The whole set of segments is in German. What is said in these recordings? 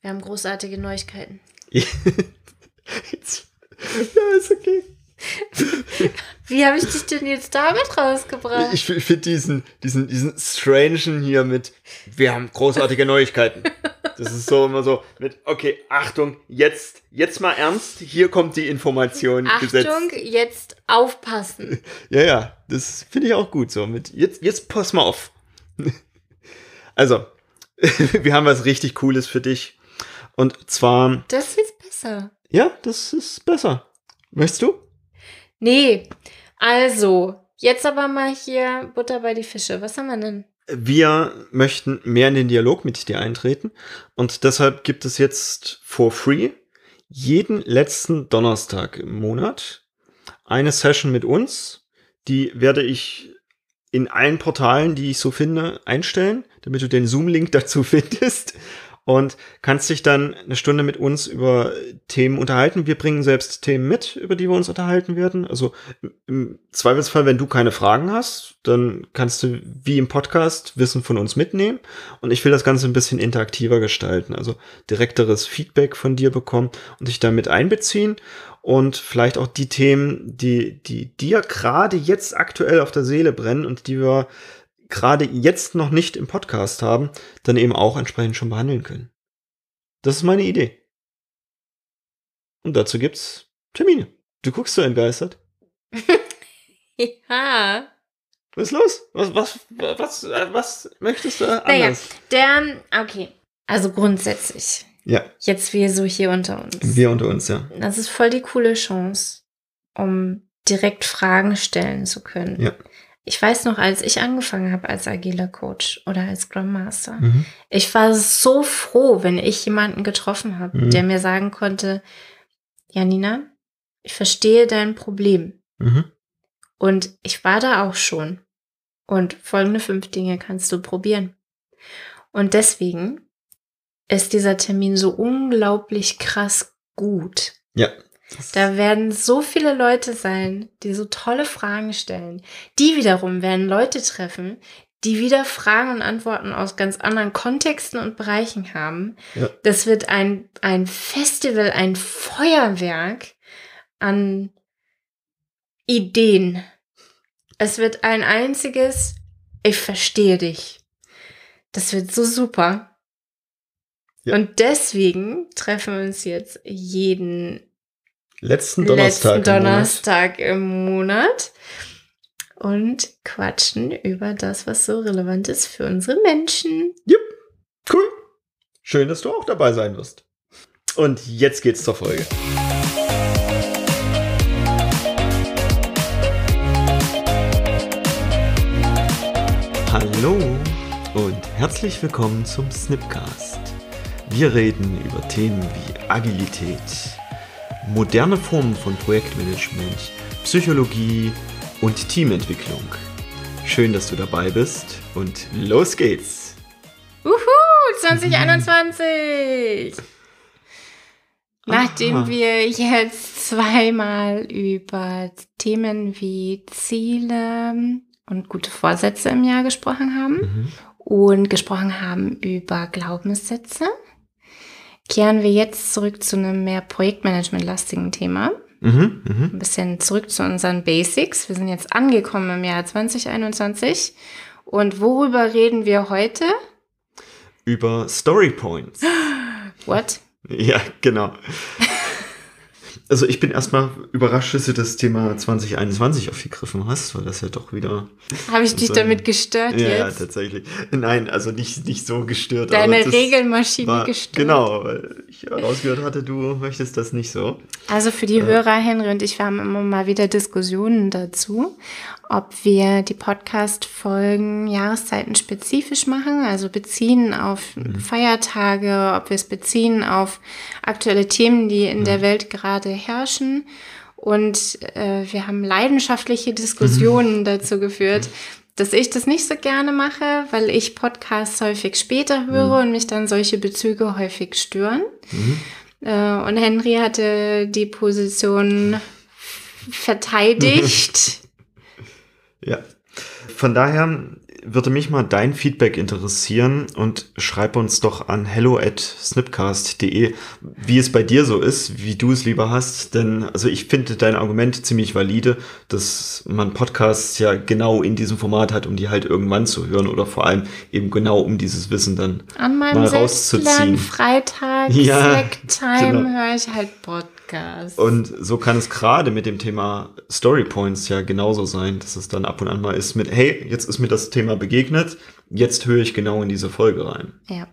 Wir haben großartige Neuigkeiten. Jetzt, ja, ist okay. Wie habe ich dich denn jetzt damit rausgebracht? Ich, ich finde diesen, diesen, diesen Strangen hier mit, wir haben großartige Neuigkeiten. Das ist so immer so mit, okay, Achtung, jetzt, jetzt mal ernst, hier kommt die Information Achtung, gesetzt. jetzt aufpassen. Ja, ja, das finde ich auch gut so. Mit, jetzt, jetzt pass mal auf. Also, wir haben was richtig Cooles für dich. Und zwar, Das ist besser. ja, das ist besser. Möchtest du? Nee, also, jetzt aber mal hier Butter bei die Fische. Was haben wir denn? Wir möchten mehr in den Dialog mit dir eintreten und deshalb gibt es jetzt for free jeden letzten Donnerstag im Monat eine Session mit uns. Die werde ich in allen Portalen, die ich so finde, einstellen, damit du den Zoom-Link dazu findest und kannst dich dann eine Stunde mit uns über Themen unterhalten. Wir bringen selbst Themen mit, über die wir uns unterhalten werden. Also im Zweifelsfall, wenn du keine Fragen hast, dann kannst du wie im Podcast Wissen von uns mitnehmen. Und ich will das Ganze ein bisschen interaktiver gestalten, also direkteres Feedback von dir bekommen und dich damit einbeziehen und vielleicht auch die Themen, die, die dir gerade jetzt aktuell auf der Seele brennen und die wir gerade jetzt noch nicht im Podcast haben, dann eben auch entsprechend schon behandeln können. Das ist meine Idee. Und dazu gibt's Termine. Du guckst so entgeistert. Ja. Was ist los? Was, was, was, was möchtest du Naja, anders? der, okay. Also grundsätzlich. Ja, Jetzt wir so hier unter uns. wir unter uns, ja. Das ist voll die coole Chance, um direkt Fragen stellen zu können. Ja. Ich weiß noch, als ich angefangen habe als agiler Coach oder als Scrum Master, Mhm. ich war so froh, wenn ich jemanden getroffen habe, Mhm. der mir sagen konnte, Janina, ich verstehe dein Problem. Mhm. Und ich war da auch schon. Und folgende fünf Dinge kannst du probieren. Und deswegen ist dieser Termin so unglaublich krass gut. Ja. Das- Da werden so viele Leute sein, die so tolle Fragen stellen. Die wiederum werden Leute treffen, die wieder Fragen und Antworten aus ganz anderen Kontexten und Bereichen haben. Ja. Das wird ein, ein Festival, ein Feuerwerk an Ideen. Es wird ein einziges, ich verstehe dich. Das wird so super. Ja. Und deswegen treffen wir uns jetzt jeden letzten Donnerstag. letzten im Monat. Donnerstag im Monat und quatschen über das, was so relevant ist für unsere Menschen. Cool. Schön, dass du auch dabei sein wirst. Und jetzt geht's zur Folge. Hallo und herzlich willkommen zum Snipcast. Wir reden über Themen wie Agilität, moderne Formen von Projektmanagement, Psychologie und Teamentwicklung. Schön, dass du dabei bist und los geht's. Uhu, 2021! Nachdem Aha. wir jetzt zweimal über Themen wie Ziele und gute Vorsätze im Jahr gesprochen haben Mhm. und gesprochen haben über Glaubenssätze, kehren wir jetzt zurück zu einem mehr Projektmanagement-lastigen Thema. Mhm, mhm. ein bisschen zurück zu unseren Basics. Wir sind jetzt angekommen im Jahr 2021. Und worüber reden wir heute? Über Story Points. What? Ja, genau. Also ich bin erstmal überrascht, dass du das Thema 2021 aufgegriffen hast, weil das ja doch wieder. Habe ich dich damit gestört Ja, ja, jetzt? tatsächlich. Nein, also nicht, nicht so gestört. Deine Regelmaschine war, gestört? Genau, weil ich herausgehört hatte, du möchtest das nicht so. Also für die Hörer, Henry und ich, wir haben immer mal wieder Diskussionen dazu, ob wir die Podcast-Folgen Jahreszeiten spezifisch machen, also beziehen auf Feiertage, ob wir es beziehen auf aktuelle Themen, die in der Welt gerade herrschen. Und äh, wir haben leidenschaftliche Diskussionen dazu geführt, dass ich das nicht so gerne mache, weil ich Podcasts häufig später höre und mich dann solche Bezüge häufig stören. Mhm. Äh, und Henry hatte die Position verteidigt. Ja. Von daher würde mich mal dein Feedback interessieren und schreib uns doch an hello at snipcast.de, wie es bei dir so ist, wie du es lieber hast. Denn also ich finde dein Argument ziemlich valide, dass man Podcasts ja genau in diesem Format hat, um die halt irgendwann zu hören oder vor allem eben genau um dieses Wissen dann An meinem mal rauszuziehen. Freitag, Ja, Slack-Time genau. höre ich halt Podcasts. Und so kann es gerade mit dem Thema Story Points ja genauso sein, dass es dann ab und an mal ist mit, hey, jetzt ist mir das Thema begegnet, jetzt höre ich genau in diese Folge rein. ja.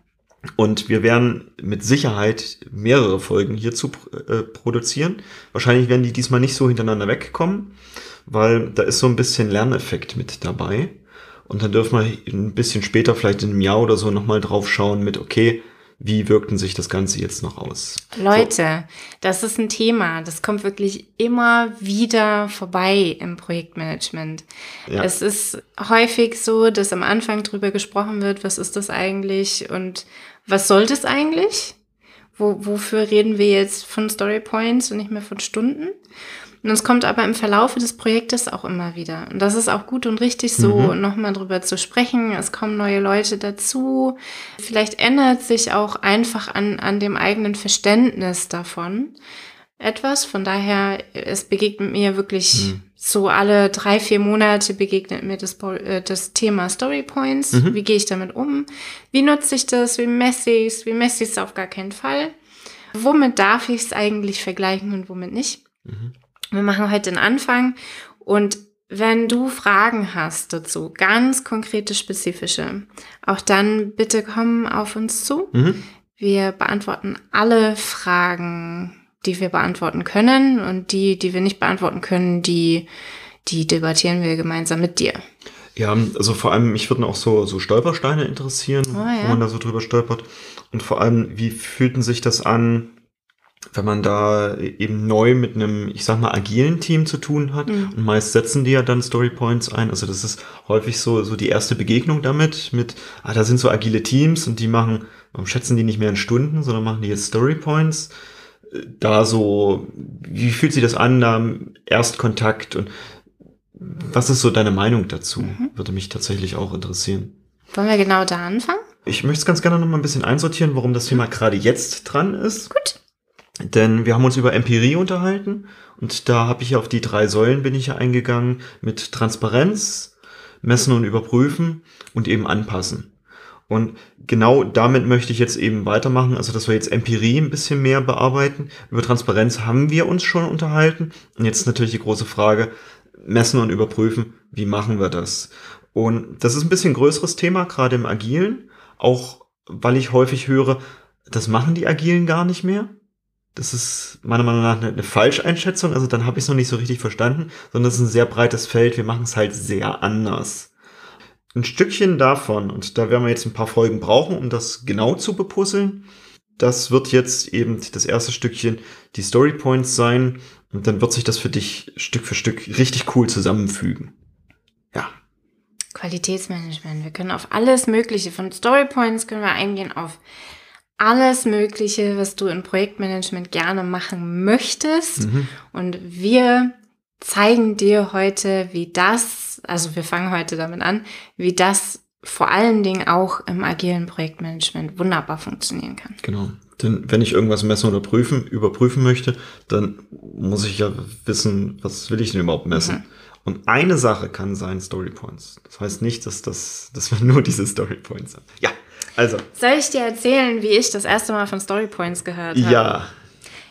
Und wir werden mit Sicherheit mehrere Folgen hierzu äh, produzieren. Wahrscheinlich werden die diesmal nicht so hintereinander wegkommen, weil da ist so ein bisschen Lerneffekt mit dabei. Und dann dürfen wir ein bisschen später, vielleicht in einem Jahr oder so, nochmal drauf schauen mit, okay, wie wirkten sich das Ganze jetzt noch aus? Leute, das ist ein Thema. Das kommt wirklich immer wieder vorbei im Projektmanagement. Ja. Es ist häufig so, dass am Anfang drüber gesprochen wird, was ist das eigentlich und was soll das eigentlich? Wo, wofür reden wir jetzt von Story Points und nicht mehr von Stunden? Und es kommt aber im Verlaufe des Projektes auch immer wieder. Und das ist auch gut und richtig so, Mhm. nochmal drüber zu sprechen. Es kommen neue Leute dazu. Vielleicht ändert sich auch einfach an, an dem eigenen Verständnis davon etwas. Von daher, es begegnet mir wirklich Mhm. so alle drei, vier Monate begegnet mir das, äh, das Thema Story Points. Mhm. Wie gehe ich damit um? Wie nutze ich das? Wie messe ich es? Wie messe ich es auf gar keinen Fall? Womit darf ich es eigentlich vergleichen und womit nicht? Mhm. Wir machen heute den Anfang und wenn du Fragen hast dazu, ganz konkrete, spezifische, auch dann bitte komm auf uns zu. Mhm. Wir beantworten alle Fragen, die wir beantworten können und die, die wir nicht beantworten können, die, die debattieren wir gemeinsam mit dir. Ja, also vor allem, mich würden auch so, so Stolpersteine interessieren, Oh, ja. wo man da so drüber stolpert. Und vor allem, wie fühlten sich das an, wenn man da eben neu mit einem, ich sag mal, agilen Team zu tun hat. Mhm. Und meist setzen die ja dann Story Points ein. Also das ist häufig so, so die erste Begegnung damit, mit, ah, da sind so agile Teams und die machen, warum schätzen die nicht mehr in Stunden, sondern machen die jetzt Story Points. Äh, Da so, wie fühlt sich das an, da Erstkontakt und was ist so deine Meinung dazu? Mhm. Würde mich tatsächlich auch interessieren. Wollen wir genau da anfangen? Ich möchte es ganz gerne noch mal ein bisschen einsortieren, warum das Thema gerade jetzt dran ist. Gut. Denn wir haben uns über Empirie unterhalten und da habe ich auf die drei Säulen bin ich ja eingegangen mit Transparenz, Messen und Überprüfen und eben anpassen. Und genau damit möchte ich jetzt eben weitermachen, also dass wir jetzt Empirie ein bisschen mehr bearbeiten. Über Transparenz haben wir uns schon unterhalten. Und jetzt natürlich die große Frage, messen und überprüfen, wie machen wir das? Und das ist ein bisschen größeres Thema, gerade im Agilen, auch weil ich häufig höre, das machen die Agilen gar nicht mehr. Das ist meiner Meinung nach eine, Falscheinschätzung, also dann habe ich es noch nicht so richtig verstanden, sondern es ist ein sehr breites Feld, wir machen es halt sehr anders. Ein Stückchen davon, und da werden wir jetzt ein paar Folgen brauchen, um das genau zu bepuzzeln, das wird jetzt eben das erste Stückchen die Story Points sein und dann wird sich das für dich Stück für Stück richtig cool zusammenfügen. Ja. Qualitätsmanagement. Wir können auf alles Mögliche, von Story Points können wir eingehen auf alles Mögliche, was du im Projektmanagement gerne machen möchtest. Mhm. Und wir zeigen dir heute, wie das, also wir fangen heute damit an, wie das vor allen Dingen auch im agilen Projektmanagement wunderbar funktionieren kann. Genau. Denn wenn ich irgendwas messen oder prüfen, überprüfen möchte, dann muss ich ja wissen, was will ich denn überhaupt messen. Mhm. Und eine Sache kann sein Story Points. Das heißt nicht, dass das, dass wir nur diese Story Points haben. Ja, also, Soll ich dir erzählen, wie ich das erste Mal von Story Points gehört habe? ja.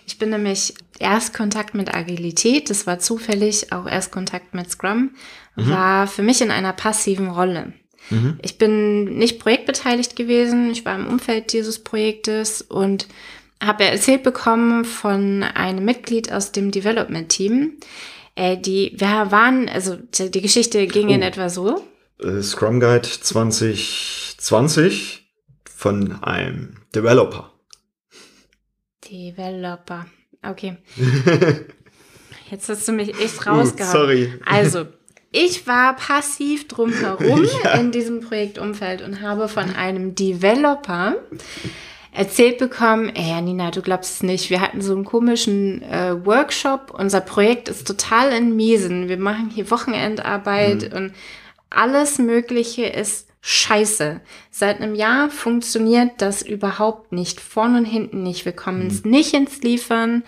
Ich bin nämlich Erstkontakt mit Agilität, das war zufällig auch Erstkontakt mit Scrum, war für mich in einer passiven Rolle. Mhm. Ich bin nicht projektbeteiligt gewesen, ich war im Umfeld dieses Projektes und habe erzählt bekommen von einem Mitglied aus dem Development-Team. Äh, die, wir waren, also die Geschichte ging in Oh. etwa so. Äh, Scrum Guide 2020 von einem Developer. Developer. Okay. Jetzt hast du mich echt Uh, rausgehauen. sorry. Also, ich war passiv drumherum Ja. in diesem Projektumfeld und habe von einem Developer erzählt bekommen, ey Janina, du glaubst es nicht, wir hatten so einen komischen äh, Workshop, unser Projekt ist total in Miesen, wir machen hier Wochenendarbeit Mhm. und alles Mögliche ist scheiße. Seit einem Jahr funktioniert das überhaupt nicht. Vorn und hinten nicht. Wir kommen es mhm. nicht ins Liefern.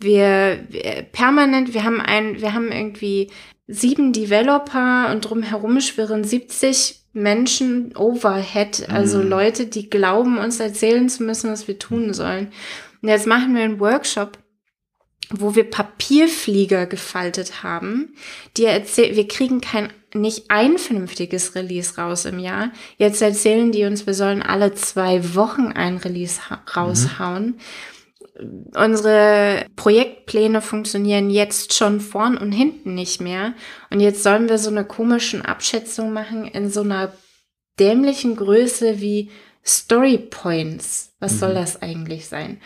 Wir, wir permanent, wir haben ein, wir haben irgendwie sieben Developer und drumherum schwirren 70 Menschen overhead, also mhm. Leute, die glauben, uns erzählen zu müssen, was wir tun sollen. Und jetzt machen wir einen Workshop, wo wir Papierflieger gefaltet haben, die erzählen, wir kriegen kein, nicht ein vernünftiges Release raus im Jahr. Jetzt erzählen die uns, wir sollen alle zwei Wochen ein Release raushauen. Mhm unsere Projektpläne funktionieren jetzt schon vorn und hinten nicht mehr. Und jetzt sollen wir so eine komischen Abschätzung machen in so einer dämlichen Größe wie Story Points. Was mhm. soll das eigentlich sein?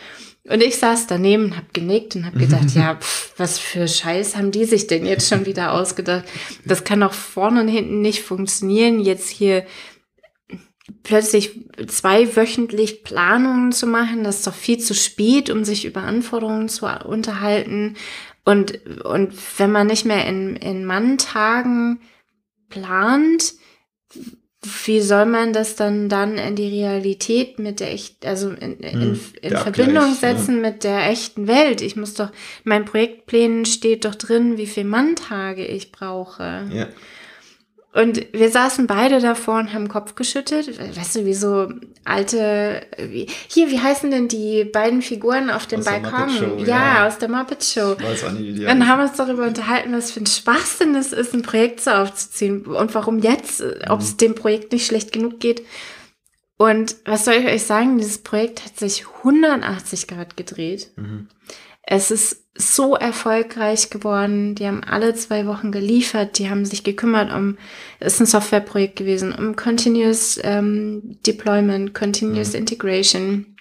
Und ich saß daneben und habe genickt und habe gedacht, ja, pff, was für Scheiß haben die sich denn jetzt schon wieder ausgedacht? Das kann doch vorne und hinten nicht funktionieren. Jetzt hier plötzlich zwei wöchentlich Planungen zu machen, das ist doch viel zu spät, um sich über Anforderungen zu unterhalten. Und, und wenn man nicht mehr in, in Manntagen plant, wie soll man das dann dann in die Realität mit der echt, also in, in, hm, in Verbindung setzen ja. mit der echten Welt? Ich muss doch, in meinen Projektplänen steht doch drin, wie viel Manntage ich brauche. Ja. Und wir saßen beide davor und haben Kopf geschüttet. Weißt du, wie so alte, wie, hier, wie heißen denn die beiden Figuren auf dem aus Balkon? Show, ja, ja, aus der Muppet Show. Ich weiß auch nicht, wie Dann haben wir uns darüber unterhalten, was für ein Schwachsinn es ist, ein Projekt so aufzuziehen und warum jetzt, ob es mhm. dem Projekt nicht schlecht genug geht. Und was soll ich euch sagen? Dieses Projekt hat sich 180 Grad gedreht. Mhm. Es ist so erfolgreich geworden. Die haben alle zwei Wochen geliefert. Die haben sich gekümmert um, es ist ein Softwareprojekt gewesen, um Continuous ähm, Deployment, Continuous mhm. Integration.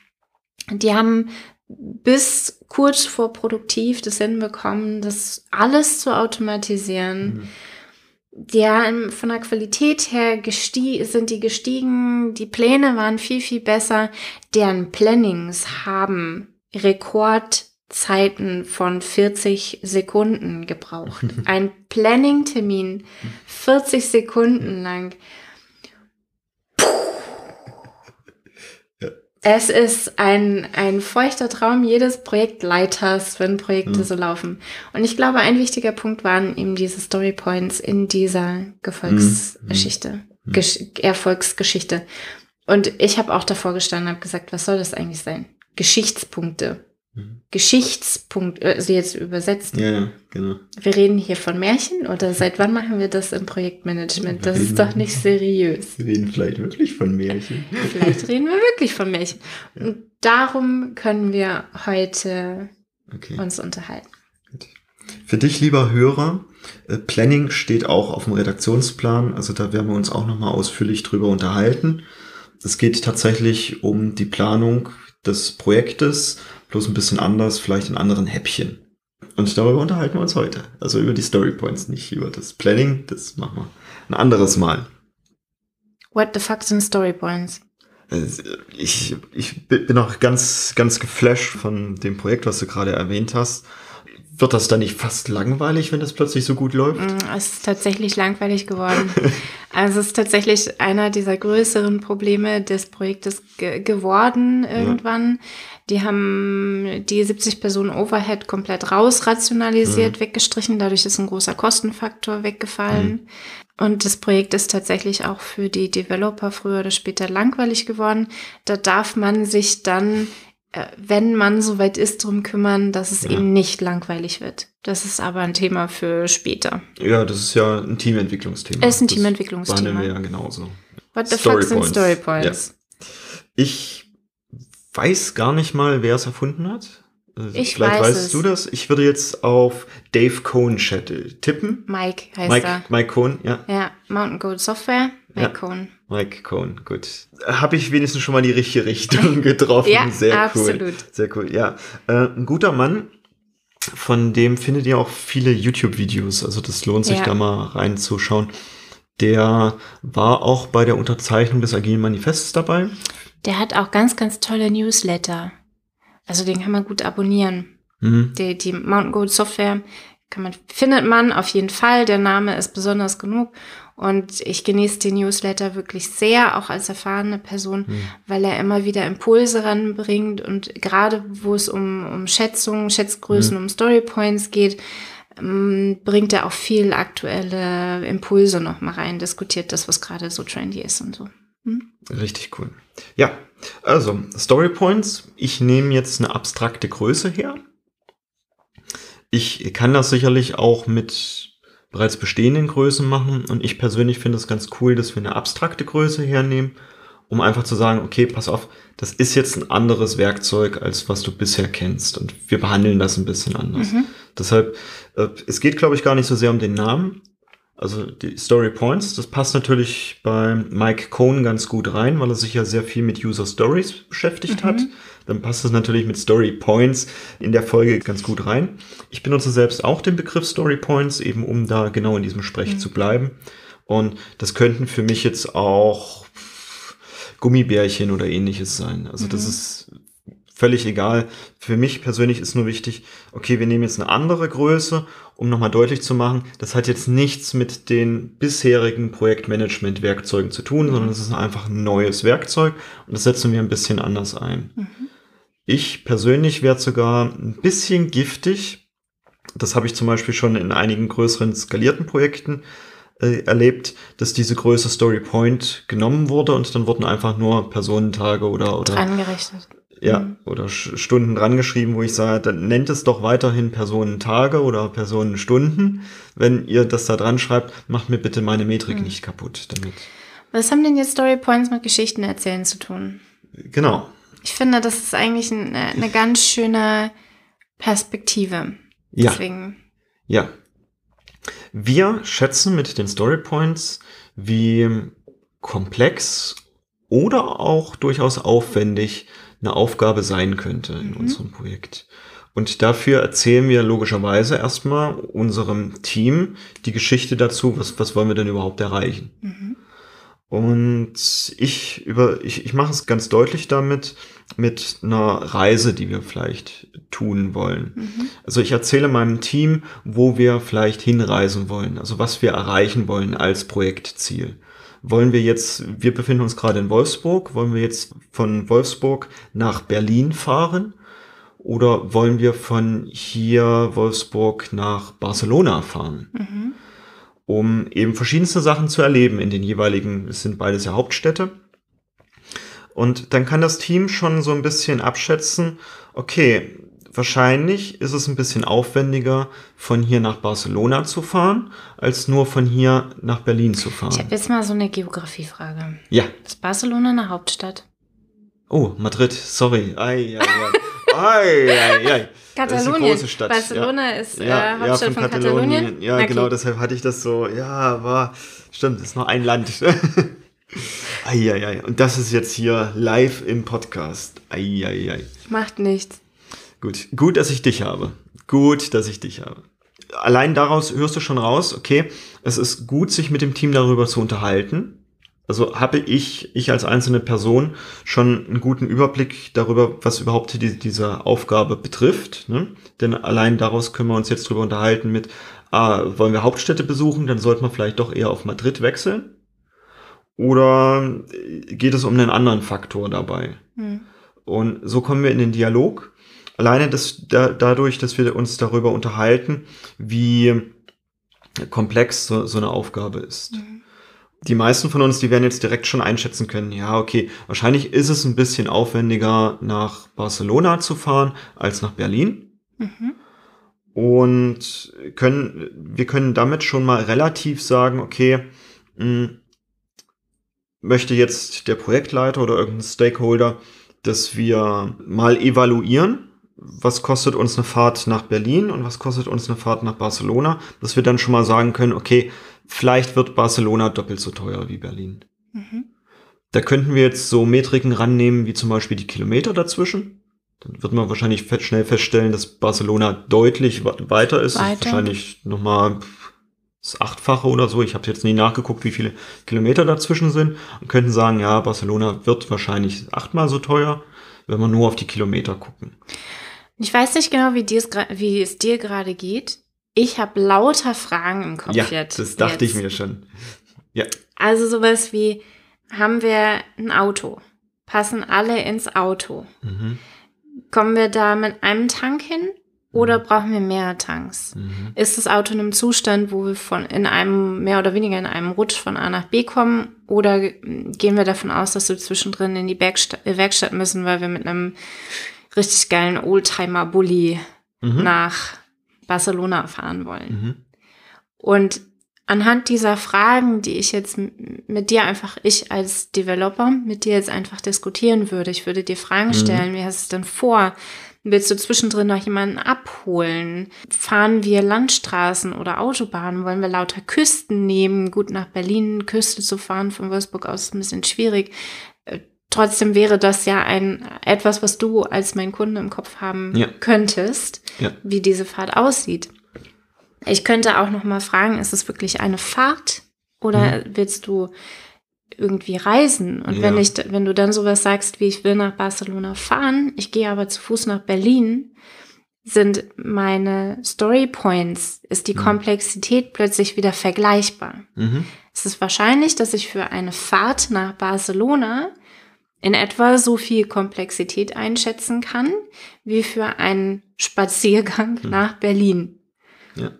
Die haben bis kurz vor produktiv das hinbekommen, das alles zu automatisieren. Mhm. Ja, von der Qualität her sind die gestiegen, die Pläne waren viel, viel besser. Deren Plannings haben Rekord Zeiten von 40 Sekunden gebraucht. Ein Planning-Termin 40 Sekunden lang. Es ist ein, ein feuchter Traum jedes Projektleiters, wenn Projekte mhm. so laufen. Und ich glaube, ein wichtiger Punkt waren eben diese Story Points in dieser Gefolgsgeschichte, mhm. mhm. Erfolgsgeschichte. Und ich habe auch davor gestanden und habe gesagt, was soll das eigentlich sein? Geschichtspunkte. Mhm. Geschichtspunkt, also jetzt übersetzt. Ja, ja, genau. Wir reden hier von Märchen oder seit wann machen wir das im Projektmanagement? Das ist doch nicht seriös. Wir reden vielleicht wirklich von Märchen. Vielleicht reden wir wirklich von Märchen. Ja. Und darum können wir heute okay. uns unterhalten. Für dich, lieber Hörer, äh, Planning steht auch auf dem Redaktionsplan. Also da werden wir uns auch nochmal ausführlich drüber unterhalten. Es geht tatsächlich um die Planung des Projektes, bloß ein bisschen anders, vielleicht in anderen Häppchen. Und darüber unterhalten wir uns heute. Also über die Story Points, nicht über das Planning. Das machen wir ein anderes Mal. What the fuck sind Story Points? Also, ich, ich bin auch ganz, ganz geflasht von dem Projekt, was du gerade erwähnt hast. Wird das dann nicht fast langweilig, wenn das plötzlich so gut läuft? Mm, es ist tatsächlich langweilig geworden. also es ist tatsächlich einer dieser größeren Probleme des Projektes ge geworden irgendwann. Ja. Die haben die 70 Personen Overhead komplett rausrationalisiert, mhm. weggestrichen. Dadurch ist ein großer Kostenfaktor weggefallen. Mhm. Und das Projekt ist tatsächlich auch für die Developer früher oder später langweilig geworden. Da darf man sich dann, wenn man soweit ist, drum kümmern, dass es ja. eben nicht langweilig wird. Das ist aber ein Thema für später. Ja, das ist ja ein Teamentwicklungsthema. Es ist ein Teamentwicklungsthema. Das wir ja genauso. What the Story fuck sind Story Points? Ja. Ich weiß gar nicht mal, wer es erfunden hat. Äh, ich Vielleicht weiß weißt es. du das. Ich würde jetzt auf Dave Cohn tippen. Mike heißt Mike, er. Mike Cohn, ja. Ja, Mountain Goat Software. Mike ja. Cohn. Mike Cohn, gut. Habe ich wenigstens schon mal die richtige Richtung getroffen. ja, Sehr absolut. cool. Sehr cool, ja. Äh, ein guter Mann, von dem findet ihr auch viele YouTube-Videos. Also das lohnt sich ja. da mal reinzuschauen. Der war auch bei der Unterzeichnung des Agilen Manifests dabei. Der hat auch ganz, ganz tolle Newsletter. Also den kann man gut abonnieren. Mhm. Die, die Mountain Goat Software kann man, findet man auf jeden Fall. Der Name ist besonders genug. Und ich genieße den Newsletter wirklich sehr, auch als erfahrene Person, mhm. weil er immer wieder Impulse ranbringt und gerade wo es um, um Schätzungen, Schätzgrößen, mhm. um Storypoints geht, ähm, bringt er auch viel aktuelle Impulse noch mal rein, diskutiert das, was gerade so trendy ist und so. Hm? Richtig cool. Ja, also Story Points. Ich nehme jetzt eine abstrakte Größe her. Ich kann das sicherlich auch mit bereits bestehenden Größen machen und ich persönlich finde es ganz cool, dass wir eine abstrakte Größe hernehmen, um einfach zu sagen, okay, pass auf, das ist jetzt ein anderes Werkzeug, als was du bisher kennst und wir behandeln das ein bisschen anders. Mhm. Deshalb, äh, es geht, glaube ich, gar nicht so sehr um den Namen, also die Story Points, das passt natürlich bei Mike Cohn ganz gut rein, weil er sich ja sehr viel mit User Stories beschäftigt mhm. hat. Dann passt es natürlich mit Story Points in der Folge ganz gut rein. Ich benutze selbst auch den Begriff Story Points, eben um da genau in diesem Sprech mhm. zu bleiben. Und das könnten für mich jetzt auch Gummibärchen oder ähnliches sein. Also mhm. das ist völlig egal. Für mich persönlich ist nur wichtig, okay, wir nehmen jetzt eine andere Größe, um nochmal deutlich zu machen, das hat jetzt nichts mit den bisherigen Projektmanagement-Werkzeugen zu tun, sondern es ist einfach ein neues Werkzeug und das setzen wir ein bisschen anders ein. Mhm. Ich persönlich werde sogar ein bisschen giftig. Das habe ich zum Beispiel schon in einigen größeren skalierten Projekten äh, erlebt, dass diese Größe Story Point genommen wurde und dann wurden einfach nur Personentage oder oder angerechnet ja, mhm. oder Stunden dran geschrieben, wo ich sage, dann nennt es doch weiterhin Personentage oder Personenstunden. Wenn ihr das da dran schreibt, macht mir bitte meine Metrik mhm. nicht kaputt damit. Was haben denn jetzt Story Points mit Geschichten erzählen zu tun? Genau. Ich finde, das ist eigentlich eine, eine ganz schöne Perspektive. Ja. Deswegen. Ja. Wir schätzen mit den Story Points, wie komplex oder auch durchaus aufwendig eine Aufgabe sein könnte in mhm. unserem Projekt. Und dafür erzählen wir logischerweise erstmal unserem Team die Geschichte dazu, was, was wollen wir denn überhaupt erreichen. Mhm. Und ich über, ich, ich mache es ganz deutlich damit, mit einer Reise, die wir vielleicht tun wollen. Mhm. Also ich erzähle meinem Team, wo wir vielleicht hinreisen wollen, also was wir erreichen wollen als Projektziel wollen wir jetzt, wir befinden uns gerade in Wolfsburg, wollen wir jetzt von Wolfsburg nach Berlin fahren? Oder wollen wir von hier Wolfsburg nach Barcelona fahren? Mhm. Um eben verschiedenste Sachen zu erleben in den jeweiligen, es sind beides ja Hauptstädte. Und dann kann das Team schon so ein bisschen abschätzen, okay, wahrscheinlich ist es ein bisschen aufwendiger, von hier nach Barcelona zu fahren, als nur von hier nach Berlin zu fahren. Ich habe jetzt mal so eine Geografiefrage. Ja. Ist Barcelona eine Hauptstadt? Oh, Madrid, sorry. Ei, ei, ei. ei, ei, ei. Katalonien. Ist Stadt. Barcelona ja. ist äh, ja, Hauptstadt ja, von, von Katalonien. Katalonien. Ja, okay. genau, deshalb hatte ich das so, ja, war, stimmt, ist nur ein Land. Eieiei. Und das ist jetzt hier live im Podcast. Eieiei. Macht nichts. Gut, gut, dass ich dich habe. Gut, dass ich dich habe. Allein daraus hörst du schon raus, okay, es ist gut, sich mit dem Team darüber zu unterhalten. Also habe ich, ich als einzelne Person schon einen guten Überblick darüber, was überhaupt die, diese Aufgabe betrifft. Ne? Denn allein daraus können wir uns jetzt drüber unterhalten mit, ah, wollen wir Hauptstädte besuchen, dann sollte man vielleicht doch eher auf Madrid wechseln. Oder geht es um einen anderen Faktor dabei? Hm. Und so kommen wir in den Dialog alleine das, da, dadurch, dass wir uns darüber unterhalten, wie komplex so, so eine Aufgabe ist. Mhm. Die meisten von uns, die werden jetzt direkt schon einschätzen können, ja, okay, wahrscheinlich ist es ein bisschen aufwendiger, nach Barcelona zu fahren, als nach Berlin. Mhm. Und können, wir können damit schon mal relativ sagen, okay, mh, hm, möchte jetzt der Projektleiter oder irgendein Stakeholder, dass wir mal evaluieren, was kostet uns eine Fahrt nach Berlin und was kostet uns eine Fahrt nach Barcelona, dass wir dann schon mal sagen können, okay, vielleicht wird Barcelona doppelt so teuer wie Berlin. Mhm. Da könnten wir jetzt so Metriken rannehmen, wie zum Beispiel die Kilometer dazwischen. Dann wird man wahrscheinlich schnell feststellen, dass Barcelona deutlich weiter ist. Weiter. Wahrscheinlich nochmal das Achtfache oder so. Ich habe jetzt nie nachgeguckt, wie viele Kilometer dazwischen sind. Und könnten sagen, ja, Barcelona wird wahrscheinlich achtmal so teuer, wenn wir nur auf die Kilometer gucken. Ich weiß nicht genau, wie, wie es dir gerade geht. Ich habe lauter Fragen im Kopf ja, jetzt. Das dachte jetzt. ich mir schon. Ja. Also sowas wie, haben wir ein Auto? Passen alle ins Auto? Mhm. Kommen wir da mit einem Tank hin oder brauchen wir mehr Tanks? Mhm. Ist das Auto in einem Zustand, wo wir von in einem mehr oder weniger in einem Rutsch von A nach B kommen oder gehen wir davon aus, dass wir zwischendrin in die Werkstatt müssen, weil wir mit einem richtig geilen Oldtimer Bulli Mhm. nach Barcelona fahren wollen? Mhm. Und anhand dieser Fragen, die ich jetzt mit dir einfach, ich als Developer, mit dir jetzt einfach diskutieren würde, ich würde dir Fragen Mhm. stellen, wie hast du es denn vor? Willst du zwischendrin noch jemanden abholen? Fahren wir Landstraßen oder Autobahnen? Wollen wir lauter Küsten nehmen? Gut, nach Berlin Küste zu fahren von Wolfsburg aus ist ein bisschen schwierig. Trotzdem wäre das ja ein etwas, was du als mein Kunde im Kopf haben Ja. könntest, Ja. wie diese Fahrt aussieht. Ich könnte auch noch mal fragen, ist es wirklich eine Fahrt oder willst du irgendwie reisen? Und wenn Ja. ich, wenn du dann sowas sagst, wie ich will nach Barcelona fahren, ich gehe aber zu Fuß nach Berlin, sind meine Story Points, ist die Komplexität plötzlich wieder vergleichbar. Mhm. Es ist wahrscheinlich, dass ich für eine Fahrt nach Barcelona in etwa so viel Komplexität einschätzen kann, wie für einen Spaziergang nach Berlin. Ja.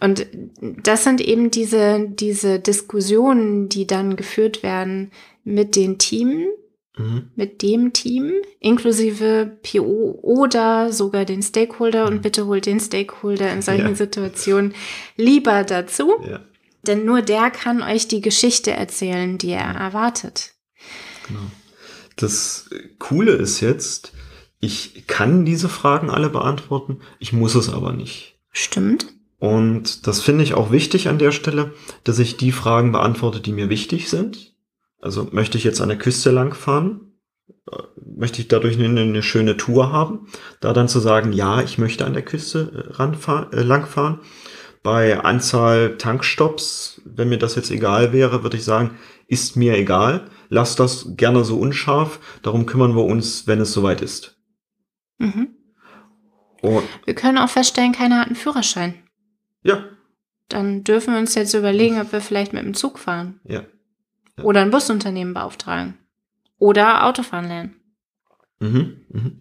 Und das sind eben diese, diese Diskussionen, die dann geführt werden mit den Teams, Mhm. mit dem Team, inklusive PO oder sogar den Stakeholder. Und bitte holt den Stakeholder in solchen Ja. Situationen lieber dazu. Ja. Denn nur der kann euch die Geschichte erzählen, die er erwartet. Genau. Das Coole ist jetzt, ich kann diese Fragen alle beantworten, ich muss es aber nicht. Stimmt? Und das finde ich auch wichtig an der Stelle, dass ich die Fragen beantworte, die mir wichtig sind. Also möchte ich jetzt an der Küste langfahren? Äh, Möchte ich dadurch eine, eine schöne Tour haben? Da dann zu sagen, ja, ich möchte an der Küste äh, äh, langfahren. Bei Anzahl Tankstops, wenn mir das jetzt egal wäre, würde ich sagen, ist mir egal. Lass das gerne so unscharf. Darum kümmern wir uns, wenn es soweit ist. Mhm. Und Wir können auch feststellen, keiner hat einen Führerschein. ja, Dann dürfen wir uns jetzt überlegen, ob wir vielleicht mit dem Zug fahren. ja. Ja. Oder ein Busunternehmen beauftragen. Oder Autofahren lernen. Mhm, mhm.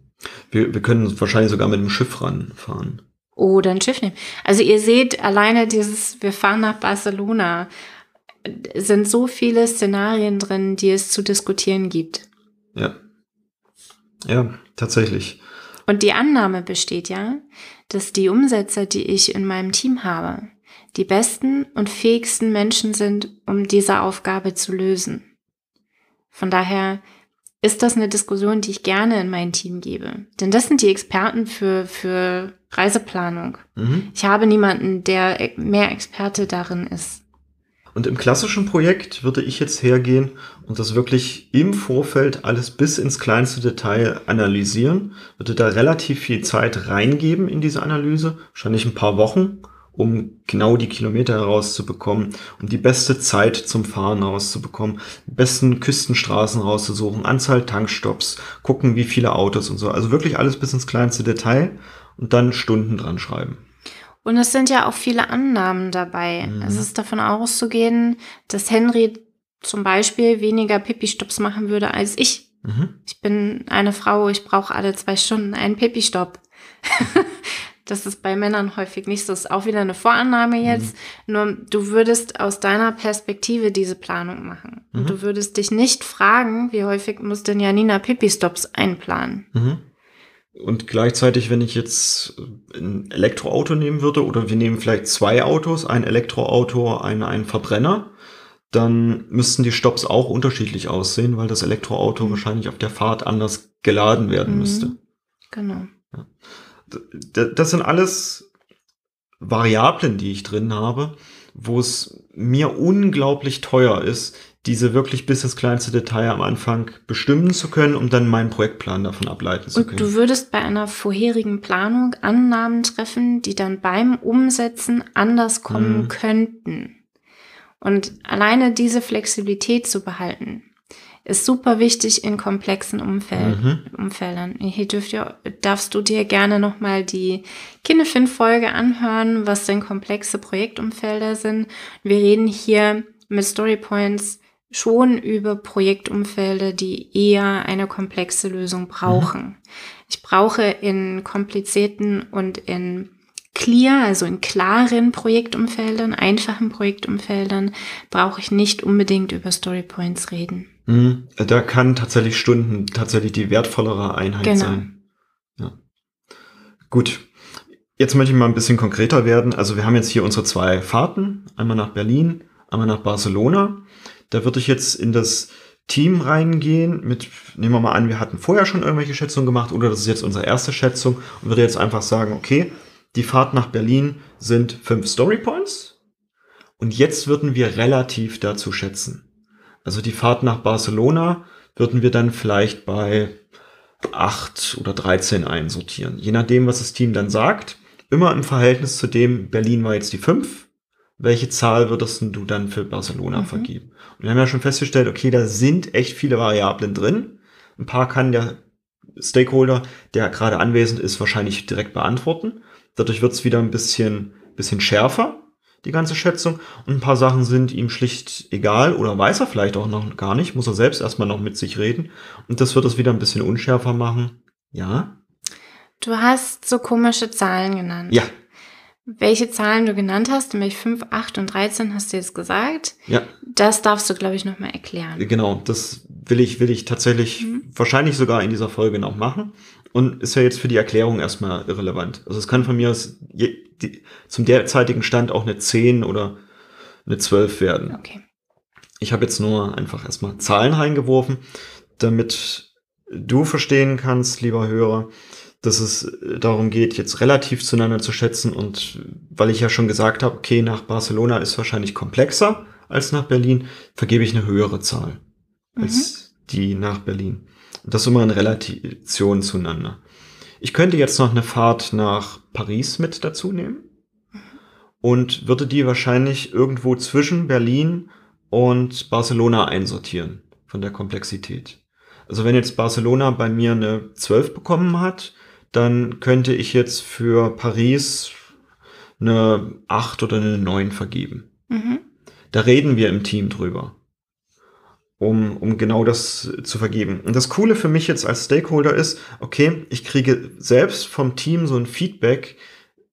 Wir, wir können wahrscheinlich sogar mit dem Schiff ranfahren. Oder ein Schiff nehmen. Also ihr seht, alleine dieses, wir fahren nach Barcelona, sind so viele Szenarien drin, die es zu diskutieren gibt. Ja. Ja, tatsächlich. Und die Annahme besteht ja, dass die Umsetzer, die ich in meinem Team habe, die besten und fähigsten Menschen sind, um diese Aufgabe zu lösen. Von daher ist das eine Diskussion, die ich gerne in mein Team gebe. Denn das sind die Experten für, für Reiseplanung. Mhm. Ich habe niemanden, der mehr Experte darin ist. Und im klassischen Projekt würde ich jetzt hergehen und das wirklich im Vorfeld alles bis ins kleinste Detail analysieren, würde da relativ viel Zeit reingeben in diese Analyse, wahrscheinlich ein paar Wochen, um genau die Kilometer herauszubekommen, um die beste Zeit zum Fahren rauszubekommen, die besten Küstenstraßen rauszusuchen, Anzahl Tankstops, gucken, wie viele Autos und so. Also wirklich alles bis ins kleinste Detail und dann Stunden dran schreiben. Und es sind ja auch viele Annahmen dabei. Mhm. Es ist davon auszugehen, dass Henry zum Beispiel weniger Pipi-Stops machen würde als ich. Mhm. Ich bin eine Frau, ich brauche alle zwei Stunden einen Pipi-Stopp. das ist bei Männern häufig nicht so. Das ist auch wieder eine Vorannahme jetzt. Nur du würdest aus deiner Perspektive diese Planung machen. Und Mhm. du würdest dich nicht fragen, wie häufig muss denn Janina Pipi-Stops einplanen. Mhm. Und gleichzeitig, wenn ich jetzt ein Elektroauto nehmen würde, oder wir nehmen vielleicht zwei Autos, ein Elektroauto, ein, ein Verbrenner, dann müssten die Stops auch unterschiedlich aussehen, weil das Elektroauto wahrscheinlich auf der Fahrt anders geladen werden Mhm. müsste. Genau. D- Das sind alles Variablen, die ich drin habe, wo es mir unglaublich teuer ist, diese wirklich bis ins kleinste Detail am Anfang bestimmen zu können, um dann meinen Projektplan davon ableiten zu Und können. du würdest bei einer vorherigen Planung Annahmen treffen, die dann beim Umsetzen anders kommen Mhm. könnten. Und alleine diese Flexibilität zu behalten, ist super wichtig in komplexen Umfeld, Mhm. Umfeldern. Hier dürft ihr, darfst du dir gerne nochmal die Kinefin-Folge anhören, was denn komplexe Projektumfelder sind. Wir reden hier mit Storypoints schon über Projektumfelder, die eher eine komplexe Lösung brauchen. Mhm. Ich brauche in komplizierten und in clear, also in klaren Projektumfeldern, einfachen Projektumfeldern, brauche ich nicht unbedingt über Storypoints reden. Mhm. Da kann tatsächlich Stunden tatsächlich die wertvollere Einheit genau. sein. Ja. Gut. Jetzt möchte ich mal ein bisschen konkreter werden. Also wir haben jetzt hier unsere zwei Fahrten. Einmal nach Berlin, einmal nach Barcelona. Da würde ich jetzt in das Team reingehen mit, nehmen wir mal an, wir hatten vorher schon irgendwelche Schätzungen gemacht oder das ist jetzt unsere erste Schätzung und würde jetzt einfach sagen, okay, die Fahrt nach Berlin sind fünf Story Points und jetzt würden wir relativ dazu schätzen. Also die Fahrt nach Barcelona würden wir dann vielleicht bei acht oder 13 einsortieren. Je nachdem, was das Team dann sagt. Immer im Verhältnis zu dem, Berlin war jetzt die fünf welche Zahl würdest du dann für Barcelona mhm. vergeben? Und wir haben ja schon festgestellt, okay, da sind echt viele Variablen drin. Ein paar kann der Stakeholder, der gerade anwesend ist, wahrscheinlich direkt beantworten. Dadurch wird es wieder ein bisschen, bisschen schärfer, die ganze Schätzung. Und ein paar Sachen sind ihm schlicht egal oder weiß er vielleicht auch noch gar nicht, muss er selbst erstmal noch mit sich reden. Und das wird es wieder ein bisschen unschärfer machen. Ja. Du hast so komische Zahlen genannt. Ja, welche Zahlen du genannt hast, nämlich 5, 8 und 13 hast du jetzt gesagt. Ja. Das darfst du, glaube ich, nochmal erklären. Genau, das will ich, will ich tatsächlich mhm. wahrscheinlich sogar in dieser Folge noch machen. Und ist ja jetzt für die Erklärung erstmal irrelevant. Also es kann von mir aus je, die, zum derzeitigen Stand auch eine 10 oder eine 12 werden. Okay. Ich habe jetzt nur einfach erstmal Zahlen reingeworfen, damit du verstehen kannst, lieber Hörer, dass es äh, darum geht, jetzt relativ zueinander zu schätzen. Und weil ich ja schon gesagt habe, okay, nach Barcelona ist wahrscheinlich komplexer als nach Berlin, vergebe ich eine höhere Zahl mhm. als die nach Berlin. Und das ist immer in Relation zueinander. Ich könnte jetzt noch eine Fahrt nach Paris mit dazu nehmen und würde die wahrscheinlich irgendwo zwischen Berlin und Barcelona einsortieren von der Komplexität. Also wenn jetzt Barcelona bei mir eine 12 bekommen hat, dann könnte ich jetzt für Paris eine 8 oder eine 9 vergeben. Mhm. Da reden wir im Team drüber, um, um genau das zu vergeben. Und das Coole für mich jetzt als Stakeholder ist, okay, ich kriege selbst vom Team so ein Feedback,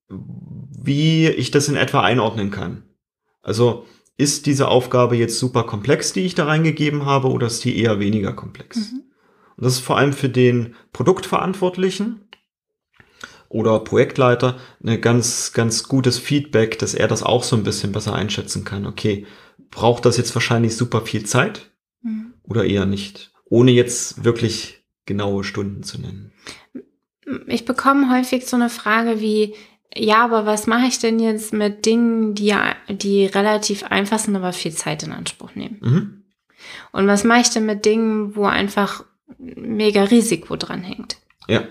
wie ich das in etwa einordnen kann. Also ist diese Aufgabe jetzt super komplex, die ich da reingegeben habe, oder ist die eher weniger komplex? Mhm. Und das ist vor allem für den Produktverantwortlichen oder Projektleiter eine ganz, ganz gutes Feedback, dass er das auch so ein bisschen besser einschätzen kann. Okay, braucht das jetzt wahrscheinlich super viel Zeit mhm. oder eher nicht? Ohne jetzt wirklich genaue Stunden zu nennen. Ich bekomme häufig so eine Frage wie, ja, aber was mache ich denn jetzt mit Dingen, die, die relativ einfach sind, aber viel Zeit in Anspruch nehmen? Mhm. Und was mache ich denn mit Dingen, wo einfach mega Risiko dran hängt? Ja.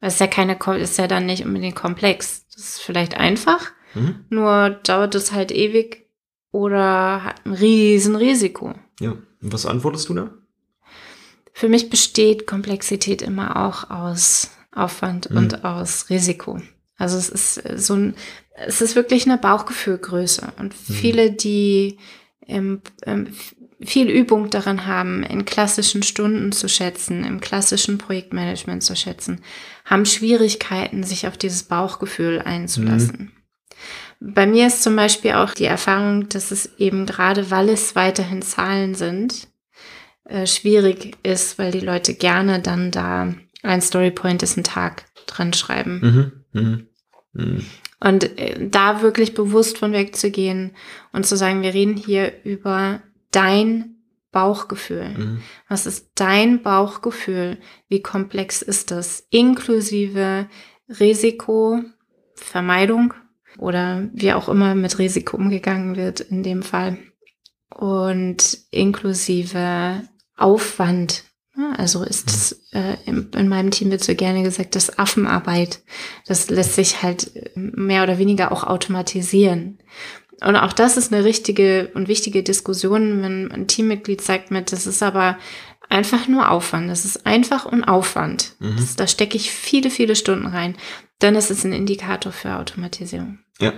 Das ist ja keine, ist ja dann nicht unbedingt komplex. Das ist vielleicht einfach, mhm. nur dauert es halt ewig oder hat ein riesen Risiko. Ja, und was antwortest du da? Für mich besteht Komplexität immer auch aus Aufwand mhm. und aus Risiko. Also es ist so ein, es ist wirklich eine Bauchgefühlgröße. Und mhm. viele, die im, im viel Übung darin haben, in klassischen Stunden zu schätzen, im klassischen Projektmanagement zu schätzen, haben Schwierigkeiten, sich auf dieses Bauchgefühl einzulassen. Mhm. Bei mir ist zum Beispiel auch die Erfahrung, dass es eben gerade, weil es weiterhin Zahlen sind, äh, schwierig ist, weil die Leute gerne dann da ein Storypoint ist ein Tag dran schreiben. Mhm. Mhm. mhm. Und äh, da wirklich bewusst von wegzugehen und zu sagen, wir reden hier über dein Bauchgefühl? Mhm. Was ist dein Bauchgefühl? Wie komplex ist das? Inklusive Risikovermeidung oder wie auch immer mit Risiko umgegangen wird in dem Fall. Und inklusive Aufwand. Also ist es äh, in, in, meinem Team wird so gerne gesagt, das Affenarbeit. Das lässt sich halt mehr oder weniger auch automatisieren. Und auch das ist eine richtige und wichtige Diskussion, wenn ein Teammitglied sagt mir, das ist aber einfach nur Aufwand. Das ist einfach und Aufwand. Mhm. Das, da stecke ich viele, viele Stunden rein. Dann ist es ein Indikator für Automatisierung. Ja.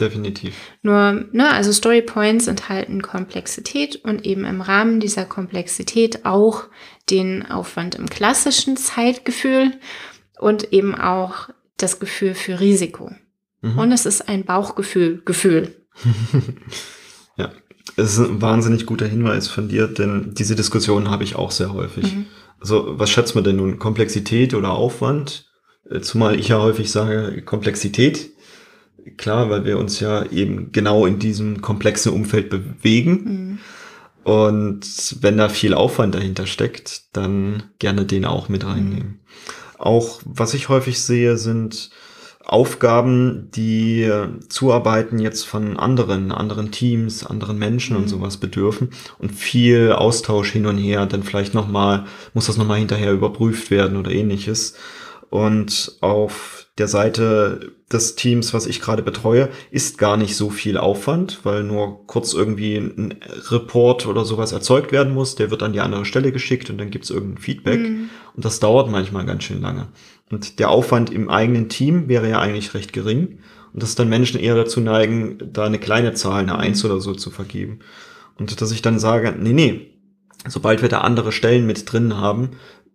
Definitiv. Nur, ne, also Story Points enthalten Komplexität und eben im Rahmen dieser Komplexität auch den Aufwand im klassischen Zeitgefühl und eben auch das Gefühl für Risiko. Mhm. Und es ist ein Bauchgefühl, Gefühl. ja, es ist ein wahnsinnig guter Hinweis von dir, denn diese Diskussion habe ich auch sehr häufig. Mhm. Also, was schätzt man denn nun? Komplexität oder Aufwand? Äh, zumal ich ja häufig sage, Komplexität. Klar, weil wir uns ja eben genau in diesem komplexen Umfeld bewegen. Mhm. Und wenn da viel Aufwand dahinter steckt, dann gerne den auch mit reinnehmen. Mhm. Auch was ich häufig sehe, sind Aufgaben, die Zuarbeiten jetzt von anderen, anderen Teams, anderen Menschen mhm. und sowas bedürfen und viel Austausch hin und her, dann vielleicht nochmal, muss das nochmal hinterher überprüft werden oder ähnliches. Und auf der Seite des Teams, was ich gerade betreue, ist gar nicht so viel Aufwand, weil nur kurz irgendwie ein Report oder sowas erzeugt werden muss. Der wird an die andere Stelle geschickt und dann gibt's irgendein Feedback. Mhm. Und das dauert manchmal ganz schön lange. Und der Aufwand im eigenen Team wäre ja eigentlich recht gering. Und dass dann Menschen eher dazu neigen, da eine kleine Zahl, eine Eins oder so zu vergeben. Und dass ich dann sage, nee, nee, sobald wir da andere Stellen mit drin haben,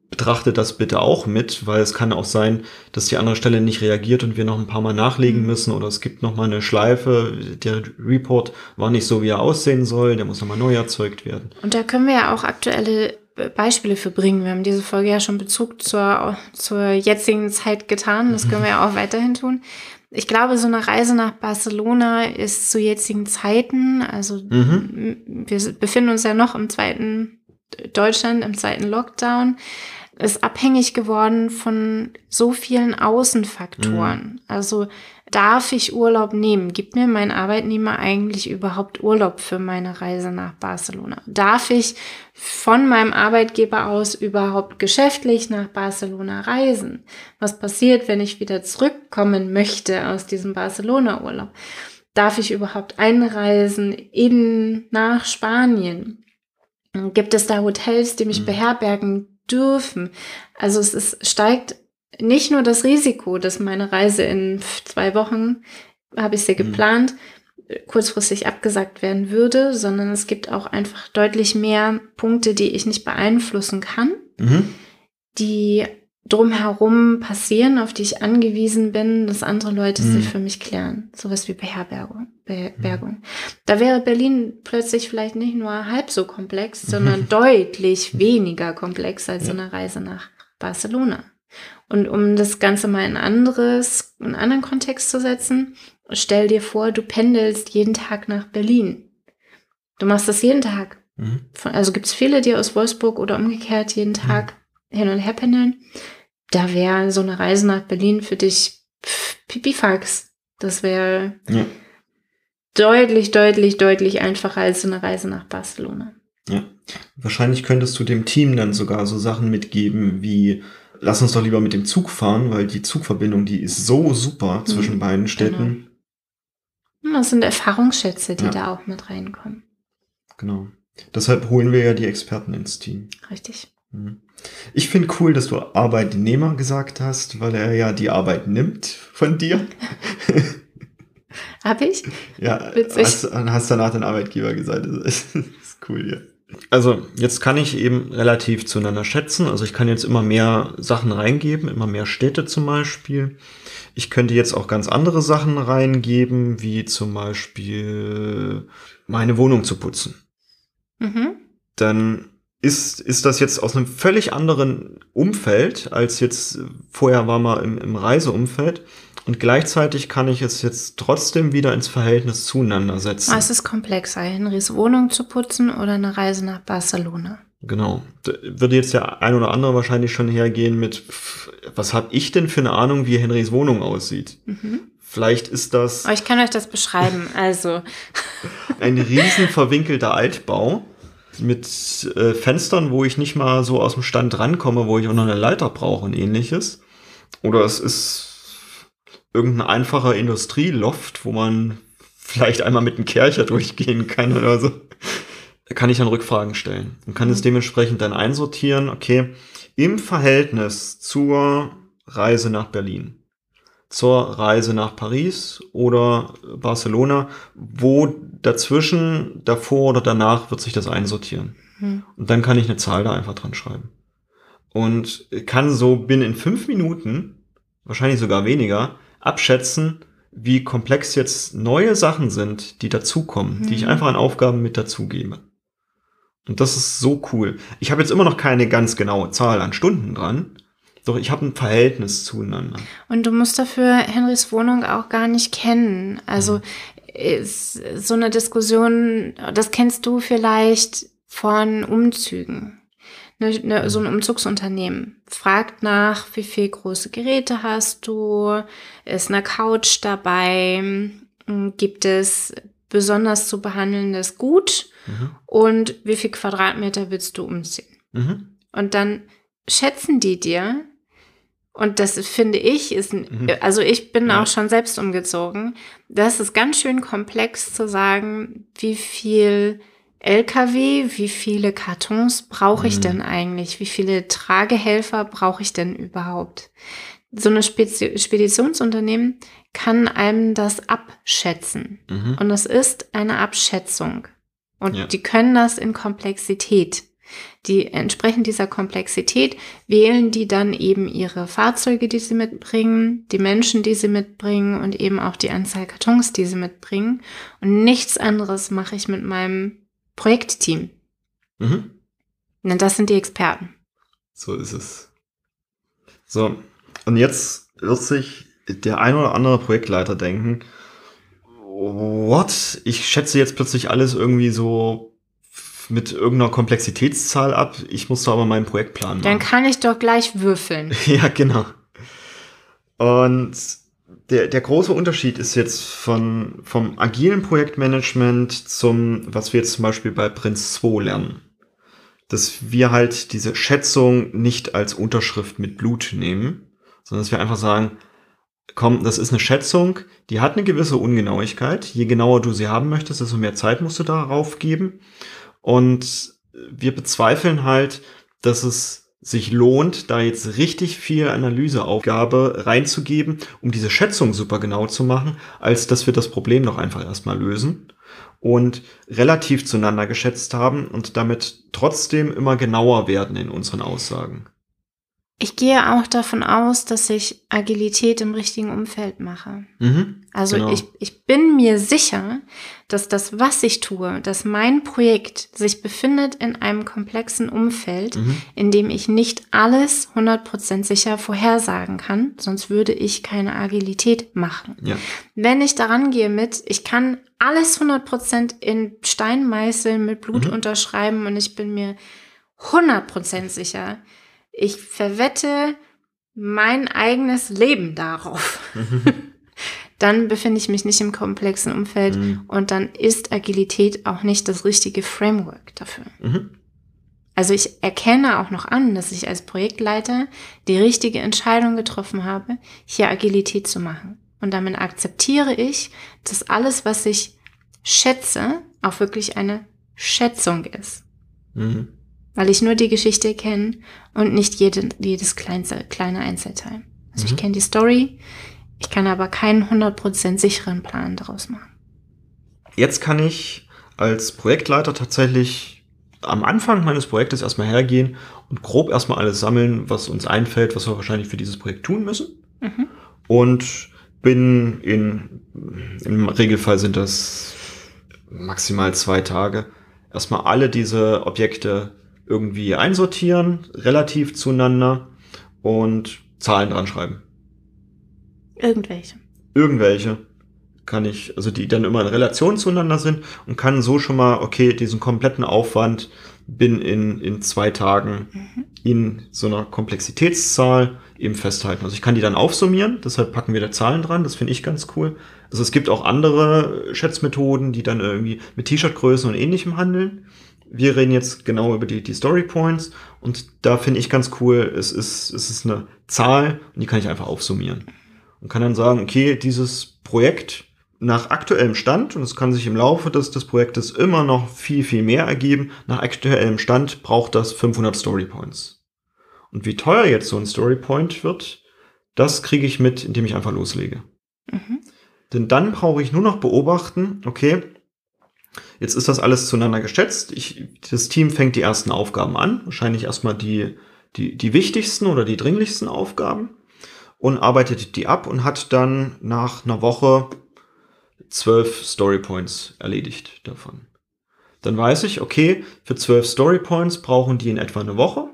betrachte das bitte auch mit, weil es kann auch sein, dass die andere Stelle nicht reagiert und wir noch ein paar Mal nachlegen mhm. müssen oder es gibt noch mal eine Schleife, der Report war nicht so, wie er aussehen soll, der muss noch mal neu erzeugt werden. Und da können wir ja auch aktuelle Beispiele für bringen. Wir haben diese Folge ja schon Bezug zur, zur jetzigen Zeit getan. Das können wir ja auch weiterhin tun. Ich glaube, so eine Reise nach Barcelona ist zu jetzigen Zeiten, also mhm. wir befinden uns ja noch im zweiten Deutschland, im zweiten Lockdown, ist abhängig geworden von so vielen Außenfaktoren. Mhm. Also darf ich Urlaub nehmen? Gibt mir mein Arbeitnehmer eigentlich überhaupt Urlaub für meine Reise nach Barcelona? Darf ich von meinem Arbeitgeber aus überhaupt geschäftlich nach Barcelona reisen? Was passiert, wenn ich wieder zurückkommen möchte aus diesem Barcelona-Urlaub? Darf ich überhaupt einreisen in, nach Spanien? Gibt es da Hotels, die mich mhm. beherbergen dürfen? Also es ist, steigt nicht nur das Risiko, dass meine Reise in zwei Wochen, habe ich sie mhm. geplant, kurzfristig abgesagt werden würde, sondern es gibt auch einfach deutlich mehr Punkte, die ich nicht beeinflussen kann, mhm. die drumherum passieren, auf die ich angewiesen bin, dass andere Leute mhm. sie für mich klären. Sowas wie Beherbergung. Beherbergung. Mhm. Da wäre Berlin plötzlich vielleicht nicht nur halb so komplex, sondern mhm. deutlich weniger komplex als ja. eine Reise nach Barcelona. Und um das Ganze mal in anderes, in einen anderen Kontext zu setzen, stell dir vor, du pendelst jeden Tag nach Berlin. Du machst das jeden Tag. Mhm. Also gibt es viele, die aus Wolfsburg oder umgekehrt jeden mhm. Tag mhm. hin und her pendeln. Da wäre so eine Reise nach Berlin für dich Pipifax. Das wäre ja. deutlich, deutlich, deutlich einfacher als so eine Reise nach Barcelona. Ja. Wahrscheinlich könntest du dem Team dann sogar so Sachen mitgeben wie lass uns doch lieber mit dem Zug fahren, weil die Zugverbindung, die ist so super zwischen mhm, beiden Städten. Genau. Das sind Erfahrungsschätze, die ja. da auch mit reinkommen. Genau. Deshalb holen wir ja die Experten ins Team. Richtig. Mhm. Ich finde cool, dass du Arbeitnehmer gesagt hast, weil er ja die Arbeit nimmt von dir. Hab ich? Ja, Witzig. Hast, hast danach den Arbeitgeber gesagt. Das ist cool, ja. Also jetzt kann ich eben relativ zueinander schätzen. Also ich kann jetzt immer mehr Sachen reingeben, immer mehr Städte zum Beispiel. Ich könnte jetzt auch ganz andere Sachen reingeben, wie zum Beispiel meine Wohnung zu putzen. Mhm. Dann ist, ist das jetzt aus einem völlig anderen Umfeld, als jetzt vorher war mal im, im Reiseumfeld. Und gleichzeitig kann ich es jetzt trotzdem wieder ins Verhältnis zueinander setzen. Es ist komplexer, Henrys Wohnung zu putzen oder eine Reise nach Barcelona. Genau. Da würde jetzt der ein oder andere wahrscheinlich schon hergehen mit, was habe ich denn für eine Ahnung, wie Henrys Wohnung aussieht? Mhm. Vielleicht ist das. Oh, ich kann euch das beschreiben. Also. ein riesen verwinkelter Altbau mit äh, Fenstern, wo ich nicht mal so aus dem Stand rankomme, wo ich auch noch eine Leiter brauche und ähnliches. Oder es ist irgendein einfacher Industrieloft, wo man vielleicht einmal mit einem Kercher durchgehen kann oder so. Kann ich dann Rückfragen stellen und kann es mhm. dementsprechend dann einsortieren, okay, im Verhältnis zur Reise nach Berlin. zur Reise nach Paris oder Barcelona, wo dazwischen, davor oder danach wird sich das einsortieren. Hm. Und dann kann ich eine Zahl da einfach dran schreiben. Und kann so binnen fünf Minuten, wahrscheinlich sogar weniger, abschätzen, wie komplex jetzt neue Sachen sind, die dazukommen, hm. die ich hm. einfach an Aufgaben mit dazugebe. Und das ist so cool. Ich habe jetzt immer noch keine ganz genaue Zahl an Stunden dran, doch ich habe ein Verhältnis zueinander. Und du musst dafür Henrys Wohnung auch gar nicht kennen. Also mhm. ist so eine Diskussion, das kennst du vielleicht von Umzügen. Ne, ne, so ein Umzugsunternehmen fragt nach, wie viel große Geräte hast du, ist eine Couch dabei, gibt es besonders zu behandelndes Gut mhm. und wie viel Quadratmeter willst du umziehen? Mhm. Und dann schätzen die dir, und das finde ich ist, mhm. also ich bin ja. auch schon selbst umgezogen, das ist ganz schön komplex zu sagen, wie viel LKW, wie viele Kartons brauche ich mhm. denn eigentlich? Wie viele Tragehelfer brauche ich denn überhaupt? So eine Speditionsunternehmen kann einem das abschätzen. Mhm. Und es ist eine Abschätzung. Und ja. die können das in Komplexität. Die entsprechend dieser Komplexität wählen die dann eben ihre Fahrzeuge, die sie mitbringen, die Menschen, die sie mitbringen und eben auch die Anzahl Kartons, die sie mitbringen. Und nichts anderes mache ich mit meinem Projektteam. Mhm. Und das sind die Experten. So ist es. So, und jetzt wird sich der ein oder andere Projektleiter denken, what? Ich schätze jetzt plötzlich alles irgendwie so mit irgendeiner Komplexitätszahl ab. Ich muss doch aber meinen Projektplan machen. Dann kann ich doch gleich würfeln. ja, genau. Und der, der große Unterschied ist jetzt von, vom agilen Projektmanagement zum, was wir jetzt zum Beispiel bei Prince 2 lernen. Dass wir halt diese Schätzung nicht als Unterschrift mit Blut nehmen, sondern dass wir einfach sagen, komm, das ist eine Schätzung, die hat eine gewisse Ungenauigkeit. Je genauer du sie haben möchtest, desto mehr Zeit musst du darauf geben. Und wir bezweifeln halt, dass es sich lohnt, da jetzt richtig viel Analyseaufgabe reinzugeben, um diese Schätzung super genau zu machen, als dass wir das Problem noch einfach erstmal lösen und relativ zueinander geschätzt haben und damit trotzdem immer genauer werden in unseren Aussagen. Ich gehe auch davon aus, dass ich Agilität im richtigen Umfeld mache. Mhm, also genau. ich, ich bin mir sicher, dass das, was ich tue, dass mein Projekt sich befindet in einem komplexen Umfeld, mhm. in dem ich nicht alles 100% sicher vorhersagen kann, sonst würde ich keine Agilität machen. Ja. Wenn ich daran gehe mit, ich kann alles 100% in Stein meißeln, mit Blut mhm. unterschreiben und ich bin mir 100% sicher, ich verwette mein eigenes Leben darauf. dann befinde ich mich nicht im komplexen Umfeld mhm. und dann ist Agilität auch nicht das richtige Framework dafür. Mhm. Also ich erkenne auch noch an, dass ich als Projektleiter die richtige Entscheidung getroffen habe, hier Agilität zu machen. Und damit akzeptiere ich, dass alles, was ich schätze, auch wirklich eine Schätzung ist. Mhm weil ich nur die Geschichte kenne und nicht jede, jedes kleinste, kleine Einzelteil. Also mhm. ich kenne die Story, ich kann aber keinen 100% sicheren Plan daraus machen. Jetzt kann ich als Projektleiter tatsächlich am Anfang meines Projektes erstmal hergehen und grob erstmal alles sammeln, was uns einfällt, was wir wahrscheinlich für dieses Projekt tun müssen. Mhm. Und bin in, im Regelfall sind das maximal zwei Tage, erstmal alle diese Objekte irgendwie einsortieren, relativ zueinander und Zahlen dran schreiben. Irgendwelche. Irgendwelche kann ich, also die dann immer in Relation zueinander sind und kann so schon mal, okay, diesen kompletten Aufwand bin in, in zwei Tagen mhm. in so einer Komplexitätszahl eben festhalten. Also ich kann die dann aufsummieren, deshalb packen wir da Zahlen dran, das finde ich ganz cool. Also es gibt auch andere Schätzmethoden, die dann irgendwie mit T-Shirt-Größen und ähnlichem handeln wir reden jetzt genau über die, die Story Points und da finde ich ganz cool, es ist, es ist eine Zahl und die kann ich einfach aufsummieren. Und kann dann sagen, okay, dieses Projekt nach aktuellem Stand, und es kann sich im Laufe des, des Projektes immer noch viel, viel mehr ergeben, nach aktuellem Stand braucht das 500 Story Points. Und wie teuer jetzt so ein Story Point wird, Das kriege ich mit, indem ich einfach loslege. Mhm. Denn dann brauche ich nur noch beobachten, okay, jetzt ist das alles zueinander geschätzt. Ich, das Team fängt die ersten Aufgaben an, wahrscheinlich erstmal die, die, die wichtigsten oder die dringlichsten Aufgaben und arbeitet die ab und hat dann nach einer Woche zwölf Story Points erledigt davon. Dann weiß ich, okay, für zwölf Story Points brauchen die in etwa eine Woche.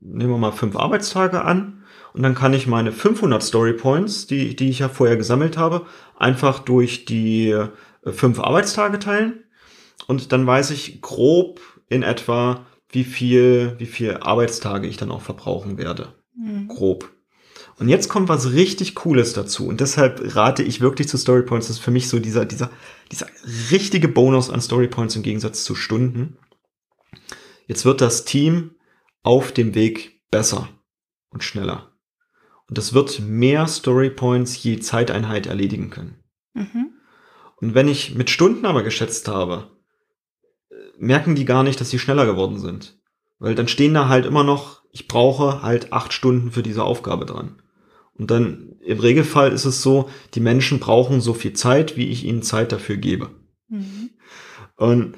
Nehmen wir mal fünf Arbeitstage an. Und dann kann ich meine 500 Story Points, die, die ich ja vorher gesammelt habe, einfach durch die äh, fünf Arbeitstage teilen. Und dann weiß ich grob in etwa, wie viel, wie viel Arbeitstage ich dann auch verbrauchen werde. Mhm. Grob. Und jetzt kommt was richtig Cooles dazu. Und deshalb rate ich wirklich zu Story Points. Das ist für mich so dieser, dieser, dieser richtige Bonus an Story Points im Gegensatz zu Stunden. Jetzt wird das Team auf dem Weg besser und schneller. Und das wird mehr Story Points je Zeiteinheit erledigen können. Mhm. Und wenn ich mit Stunden aber geschätzt habe, merken die gar nicht, dass sie schneller geworden sind. Weil dann stehen da halt immer noch, ich brauche halt acht Stunden für diese Aufgabe dran. Und dann im Regelfall ist es so, die Menschen brauchen so viel Zeit, wie ich ihnen Zeit dafür gebe. Mhm. Und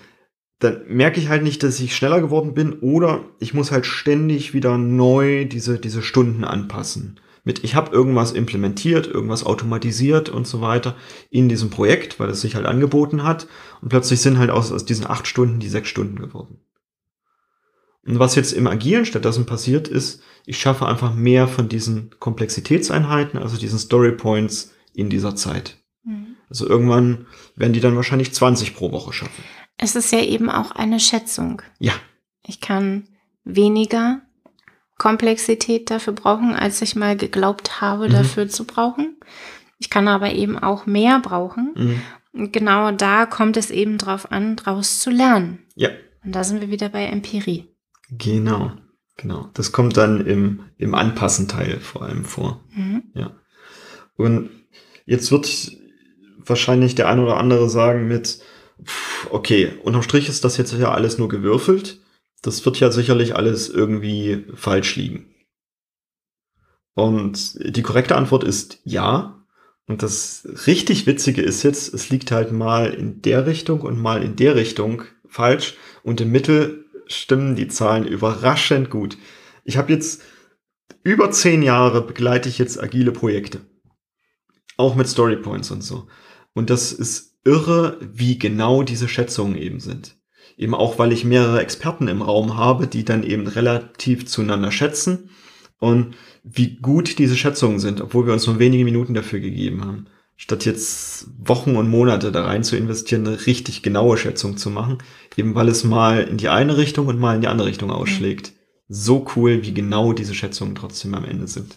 dann merke ich halt nicht, dass ich schneller geworden bin oder ich muss halt ständig wieder neu diese, diese Stunden anpassen. Mit, ich habe irgendwas implementiert, irgendwas automatisiert und so weiter in diesem Projekt, weil es sich halt angeboten hat. Und plötzlich sind halt aus, aus diesen acht Stunden die sechs Stunden geworden. Und was jetzt im Agilen stattdessen passiert ist, ich schaffe einfach mehr von diesen Komplexitätseinheiten, also diesen Story Points in dieser Zeit. Mhm. Also irgendwann werden die dann wahrscheinlich 20 pro Woche schaffen. Es ist ja eben auch eine Schätzung. Ja. Ich kann weniger Komplexität dafür brauchen, als ich mal geglaubt habe, mhm. dafür zu brauchen. Ich kann aber eben auch mehr brauchen. Mhm. Und genau da kommt es eben drauf an, daraus zu lernen. Ja. Und da sind wir wieder bei Empirie. Genau, genau. Das kommt dann im, im Anpassenteil vor allem vor. Mhm. Ja. Und jetzt wird wahrscheinlich der ein oder andere sagen mit, okay, unterm Strich ist das jetzt ja alles nur gewürfelt. Das wird ja sicherlich alles irgendwie falsch liegen. Und die korrekte Antwort ist ja. Und das richtig Witzige ist jetzt, es liegt halt mal in der Richtung und mal in der Richtung falsch. Und im Mittel stimmen die Zahlen überraschend gut. Ich habe jetzt über zehn Jahre begleite ich jetzt agile Projekte. Auch mit Storypoints und so. Und das ist irre, wie genau diese Schätzungen eben sind. Eben auch, weil ich mehrere Experten im Raum habe, die dann eben relativ zueinander schätzen und wie gut diese Schätzungen sind, obwohl wir uns nur wenige Minuten dafür gegeben haben statt jetzt Wochen und Monate da rein zu investieren, eine richtig genaue Schätzung zu machen, eben weil es mal in die eine Richtung und mal in die andere Richtung ausschlägt. So cool, wie genau diese Schätzungen trotzdem am Ende sind.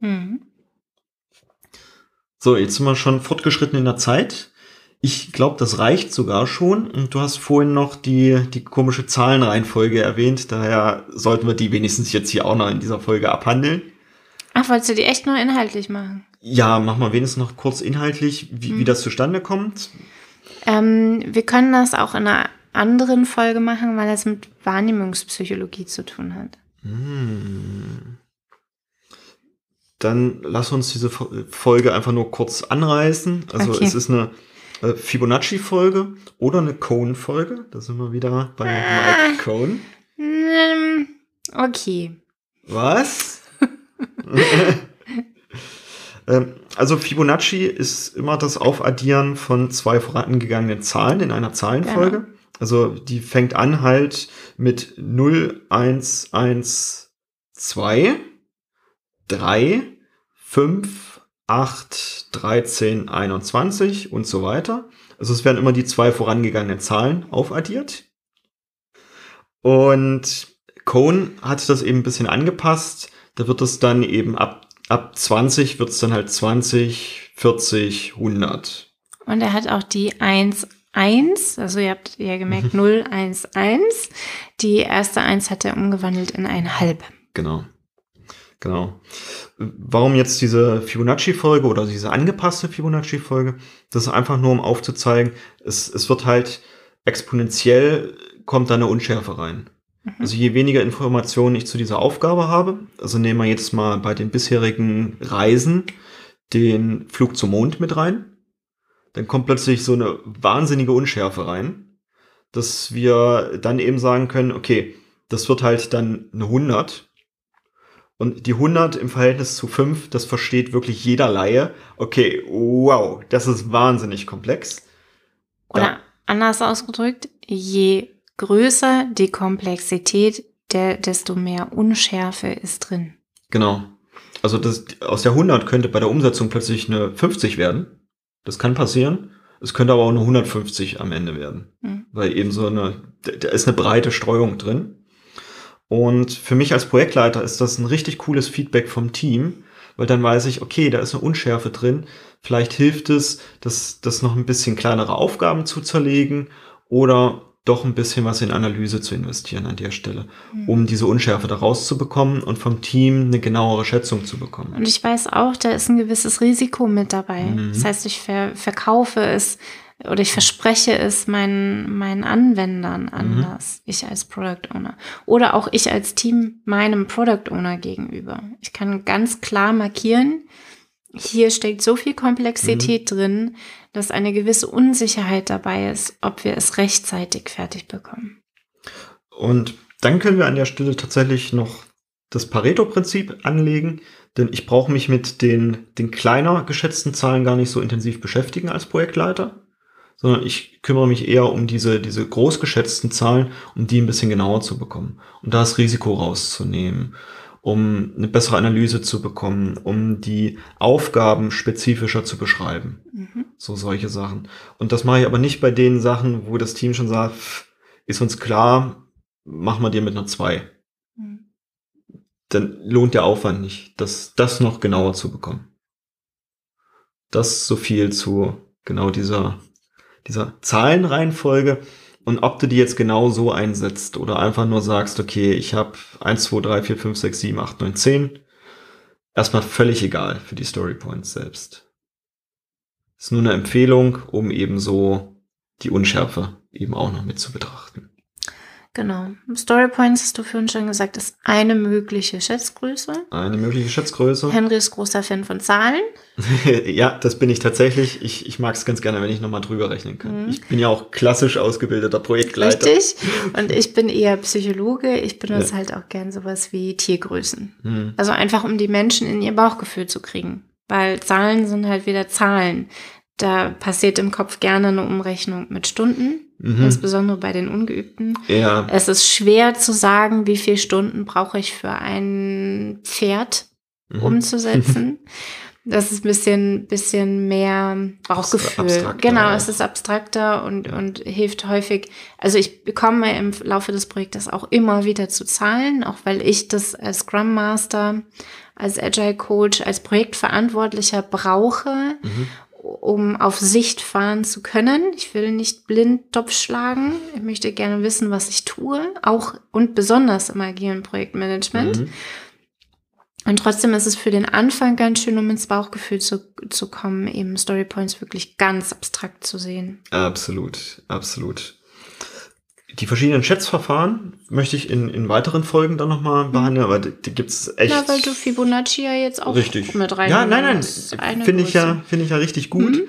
Mhm. So, jetzt sind wir schon fortgeschritten in der Zeit. Ich glaube, das reicht sogar schon. Und du hast vorhin noch die, die komische Zahlenreihenfolge erwähnt. Daher sollten wir die wenigstens jetzt hier auch noch in dieser Folge abhandeln. Ach, wolltest du die echt nur inhaltlich machen? Ja, mach mal wenigstens noch kurz inhaltlich, wie, hm. wie das zustande kommt. Ähm, wir können das auch in einer anderen Folge machen, weil das mit Wahrnehmungspsychologie zu tun hat. Hm. Dann lass uns diese Folge einfach nur kurz anreißen. Also okay. es ist eine äh, Fibonacci-Folge oder eine Cone-Folge. Da sind wir wieder bei ah. Mike Cone. Hm, okay. Was? Ähm, also Fibonacci ist immer das Aufaddieren von zwei vorangegangenen Zahlen in einer Zahlenfolge. Ja. Also die fängt an halt mit 0, 1, 1, 2, 3, 5, 8, 13, 21 und so weiter. Also es werden immer die zwei vorangegangenen Zahlen aufaddiert. Und Cohn hat das eben ein bisschen angepasst da wird es dann eben ab, ab 20 wird es dann halt 20, 40, 100. Und er hat auch die 1, 1, also ihr habt ja gemerkt 0, 1, 1. Die erste 1 hat er umgewandelt in ein Halb. Genau. Genau. Warum jetzt diese Fibonacci-Folge oder diese angepasste Fibonacci-Folge? Das ist einfach nur, um aufzuzeigen, es, es wird halt exponentiell kommt da eine Unschärfe rein. Mhm. Also je weniger Informationen ich zu dieser Aufgabe habe, also nehmen wir jetzt mal bei den bisherigen Reisen den Flug zum Mond mit rein, dann kommt plötzlich so eine wahnsinnige Unschärfe rein, dass wir dann eben sagen können, okay, das wird halt dann eine 100 und die 100 im Verhältnis zu 5, das versteht wirklich jeder Laie. Okay, wow, das ist wahnsinnig komplex. Oder ja. anders ausgedrückt, je größer die Komplexität, der, desto mehr Unschärfe ist drin. Genau. Also das, aus der 100 könnte bei der Umsetzung plötzlich eine 50 werden. Das kann passieren. Es könnte aber auch eine 150 am Ende werden. Mhm. Weil eben so eine, da ist eine breite Streuung drin. Und für mich als Projektleiter ist das ein richtig cooles Feedback vom Team, weil dann weiß ich, okay, da ist eine Unschärfe drin. Vielleicht hilft es, das, das noch ein bisschen kleinere Aufgaben zu zerlegen oder doch ein bisschen was in Analyse zu investieren an der Stelle, mhm. um diese Unschärfe da rauszubekommen und vom Team eine genauere Schätzung zu bekommen. Und ich weiß auch, da ist ein gewisses Risiko mit dabei. Mhm. Das heißt, ich ver verkaufe es oder ich verspreche es meinen, meinen Anwendern mhm. anders, mhm. ich als Product Owner. Oder auch ich als Team meinem Product Owner gegenüber. Ich kann ganz klar markieren, hier steckt so viel Komplexität mhm. drin, dass eine gewisse Unsicherheit dabei ist, ob wir es rechtzeitig fertig bekommen. Und dann können wir an der Stelle tatsächlich noch das Pareto-Prinzip anlegen, denn ich brauche mich mit den, den kleiner geschätzten Zahlen gar nicht so intensiv beschäftigen als Projektleiter sondern ich kümmere mich eher um diese, diese groß geschätzten Zahlen, um die ein bisschen genauer zu bekommen, um das Risiko rauszunehmen, um eine bessere Analyse zu bekommen, um die Aufgaben spezifischer zu beschreiben. Mhm. So solche Sachen. Und das mache ich aber nicht bei den Sachen, wo das Team schon sagt, ist uns klar, machen wir dir mit einer 2. Mhm. Dann lohnt der Aufwand nicht, das, das noch genauer zu bekommen. Das so viel zu genau dieser dieser Zahlenreihenfolge und ob du die jetzt genau so einsetzt oder einfach nur sagst, okay, ich habe 1, 2, 3, 4, 5, 6, 7, 8, 9, 10. Erstmal völlig egal für die Story Points selbst. Ist nur eine Empfehlung, um eben so die Unschärfe eben auch noch mit zu betrachten. Genau. Story Points, hast du vorhin schon gesagt, ist eine mögliche Schätzgröße. Eine mögliche Schätzgröße. Henry ist großer Fan von Zahlen. ja, das bin ich tatsächlich. Ich, ich mag es ganz gerne, wenn ich nochmal drüber rechnen kann. Mhm. Ich bin ja auch klassisch ausgebildeter Projektleiter. Richtig. Und ich bin eher Psychologe. Ich benutze ja. halt auch gern sowas wie Tiergrößen. Mhm. Also einfach, um die Menschen in ihr Bauchgefühl zu kriegen. Weil Zahlen sind halt wieder Zahlen. Da passiert im Kopf gerne eine Umrechnung mit Stunden mhm. insbesondere bei den Ungeübten. Ja. Es ist schwer zu sagen, wie viele Stunden brauche ich für ein Pferd mhm. umzusetzen. Das ist ein bisschen, bisschen mehr Bauchgefühl. Genau, es ist abstrakter und, und hilft häufig. Also ich bekomme im Laufe des Projektes auch immer wieder zu Zahlen, auch weil ich das als Scrum Master, als Agile Coach, als Projektverantwortlicher brauche, mhm um auf Sicht fahren zu können. Ich will nicht blind Topf schlagen. Ich möchte gerne wissen, was ich tue, auch und besonders im agilen Projektmanagement. Mhm. Und trotzdem ist es für den Anfang ganz schön, um ins Bauchgefühl zu, zu kommen, eben Storypoints wirklich ganz abstrakt zu sehen. Absolut, absolut. Die verschiedenen Schätzverfahren möchte ich in, in weiteren Folgen dann nochmal behandeln, aber die, die gibt es echt. Ja, weil du Fibonacci ja jetzt auch richtig. mit rein Ja, nein, nein, finde ich ja, finde ich ja richtig gut. Mhm.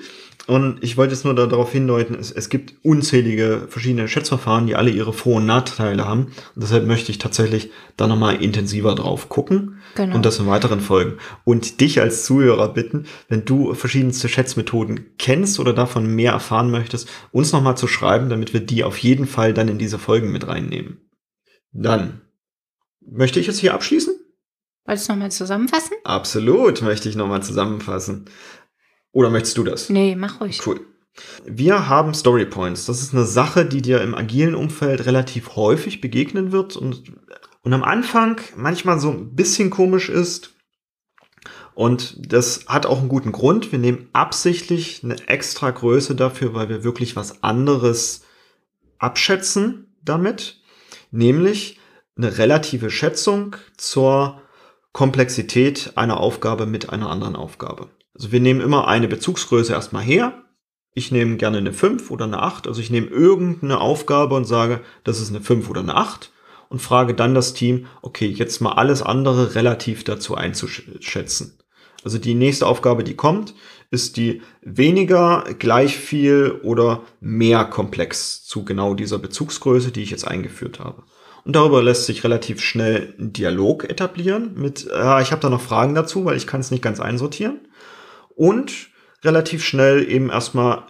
Und ich wollte jetzt nur darauf hindeuten, es, es gibt unzählige verschiedene Schätzverfahren, die alle ihre Vor- und Nachteile haben. Und deshalb möchte ich tatsächlich da nochmal intensiver drauf gucken genau. und das in weiteren Folgen. Und dich als Zuhörer bitten, wenn du verschiedenste Schätzmethoden kennst oder davon mehr erfahren möchtest, uns nochmal zu schreiben, damit wir die auf jeden Fall dann in diese Folgen mit reinnehmen. Dann möchte ich es hier abschließen? Wolltest du nochmal zusammenfassen? Absolut, möchte ich nochmal zusammenfassen. Oder möchtest du das? Nee, mach ruhig. Cool. Wir haben Story Points. Das ist eine Sache, die dir im agilen Umfeld relativ häufig begegnen wird und, und am Anfang manchmal so ein bisschen komisch ist. Und das hat auch einen guten Grund. Wir nehmen absichtlich eine extra Größe dafür, weil wir wirklich was anderes abschätzen damit. Nämlich eine relative Schätzung zur Komplexität einer Aufgabe mit einer anderen Aufgabe. Also wir nehmen immer eine Bezugsgröße erstmal her. Ich nehme gerne eine 5 oder eine 8. Also ich nehme irgendeine Aufgabe und sage, das ist eine 5 oder eine 8. und frage dann das Team, okay, jetzt mal alles andere relativ dazu einzuschätzen. Also die nächste Aufgabe, die kommt, ist die weniger, gleich viel oder mehr komplex zu genau dieser Bezugsgröße, die ich jetzt eingeführt habe. Und darüber lässt sich relativ schnell ein Dialog etablieren mit, äh, ich habe da noch Fragen dazu, weil ich kann es nicht ganz einsortieren. Und relativ schnell eben erstmal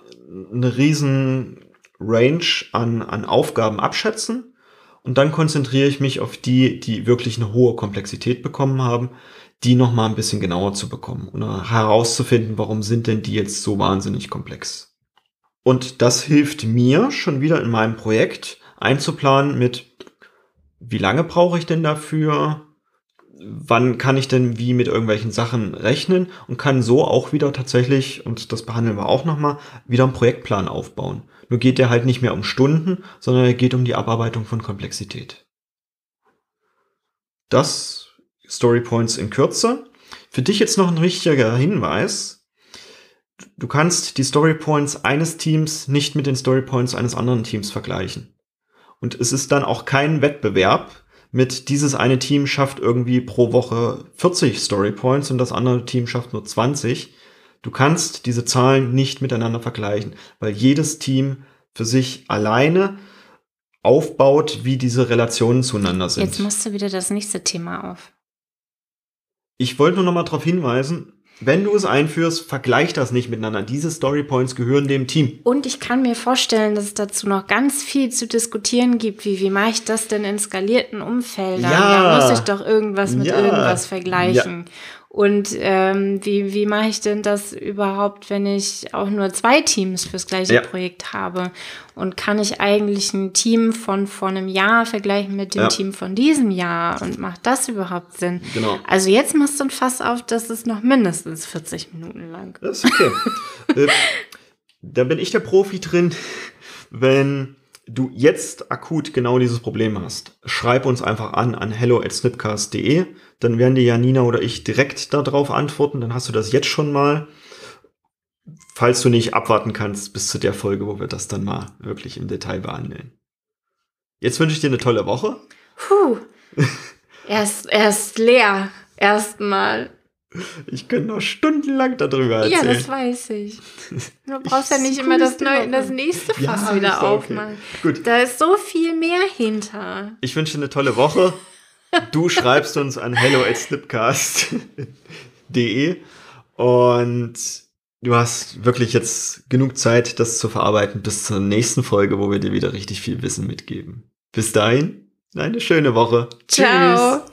eine riesen Range an, an Aufgaben abschätzen. Und dann konzentriere ich mich auf die, die wirklich eine hohe Komplexität bekommen haben, die noch mal ein bisschen genauer zu bekommen und herauszufinden, warum sind denn die jetzt so wahnsinnig komplex. Und das hilft mir schon wieder in meinem Projekt einzuplanen mit, wie lange brauche ich denn dafür? Wann kann ich denn wie mit irgendwelchen Sachen rechnen und kann so auch wieder tatsächlich, und das behandeln wir auch nochmal, wieder einen Projektplan aufbauen. Nur geht der halt nicht mehr um Stunden, sondern er geht um die Abarbeitung von Komplexität. Das Story Points in Kürze. Für dich jetzt noch ein richtiger Hinweis. Du kannst die Story Points eines Teams nicht mit den Story Points eines anderen Teams vergleichen. Und es ist dann auch kein Wettbewerb mit dieses eine Team schafft irgendwie pro Woche 40 Story Points und das andere Team schafft nur 20. Du kannst diese Zahlen nicht miteinander vergleichen, weil jedes Team für sich alleine aufbaut, wie diese Relationen zueinander sind. Jetzt musst du wieder das nächste Thema auf. Ich wollte nur noch mal darauf hinweisen, wenn du es einführst, vergleich das nicht miteinander. Diese Storypoints gehören dem Team. Und ich kann mir vorstellen, dass es dazu noch ganz viel zu diskutieren gibt, wie wie mache ich das denn in skalierten Umfeldern? Ja. Da muss ich doch irgendwas mit ja. irgendwas vergleichen. Ja. Und ähm, wie, wie mache ich denn das überhaupt, wenn ich auch nur zwei Teams fürs gleiche ja. Projekt habe? Und kann ich eigentlich ein Team von vor einem Jahr vergleichen mit dem ja. Team von diesem Jahr? Und macht das überhaupt Sinn? Genau. Also jetzt machst du ein Fass auf, das ist noch mindestens 40 Minuten lang. Das ist okay. äh, da bin ich der Profi drin, wenn du jetzt akut genau dieses Problem hast, schreib uns einfach an an hello at snipcast.de. Dann werden dir Janina oder ich direkt darauf antworten. Dann hast du das jetzt schon mal. Falls du nicht abwarten kannst bis zu der Folge, wo wir das dann mal wirklich im Detail behandeln. Jetzt wünsche ich dir eine tolle Woche. Puh. erst, erst leer. Erstmal. Ich könnte noch stundenlang darüber erzählen. Ja, das weiß ich. Du brauchst ich ja nicht immer das, neue, das nächste Fass ja, wieder aufmachen. Okay. Gut. Da ist so viel mehr hinter. Ich wünsche dir eine tolle Woche. Du schreibst uns an hello at slipcast.de und du hast wirklich jetzt genug Zeit, das zu verarbeiten bis zur nächsten Folge, wo wir dir wieder richtig viel Wissen mitgeben. Bis dahin, eine schöne Woche. Ciao. Tschüss.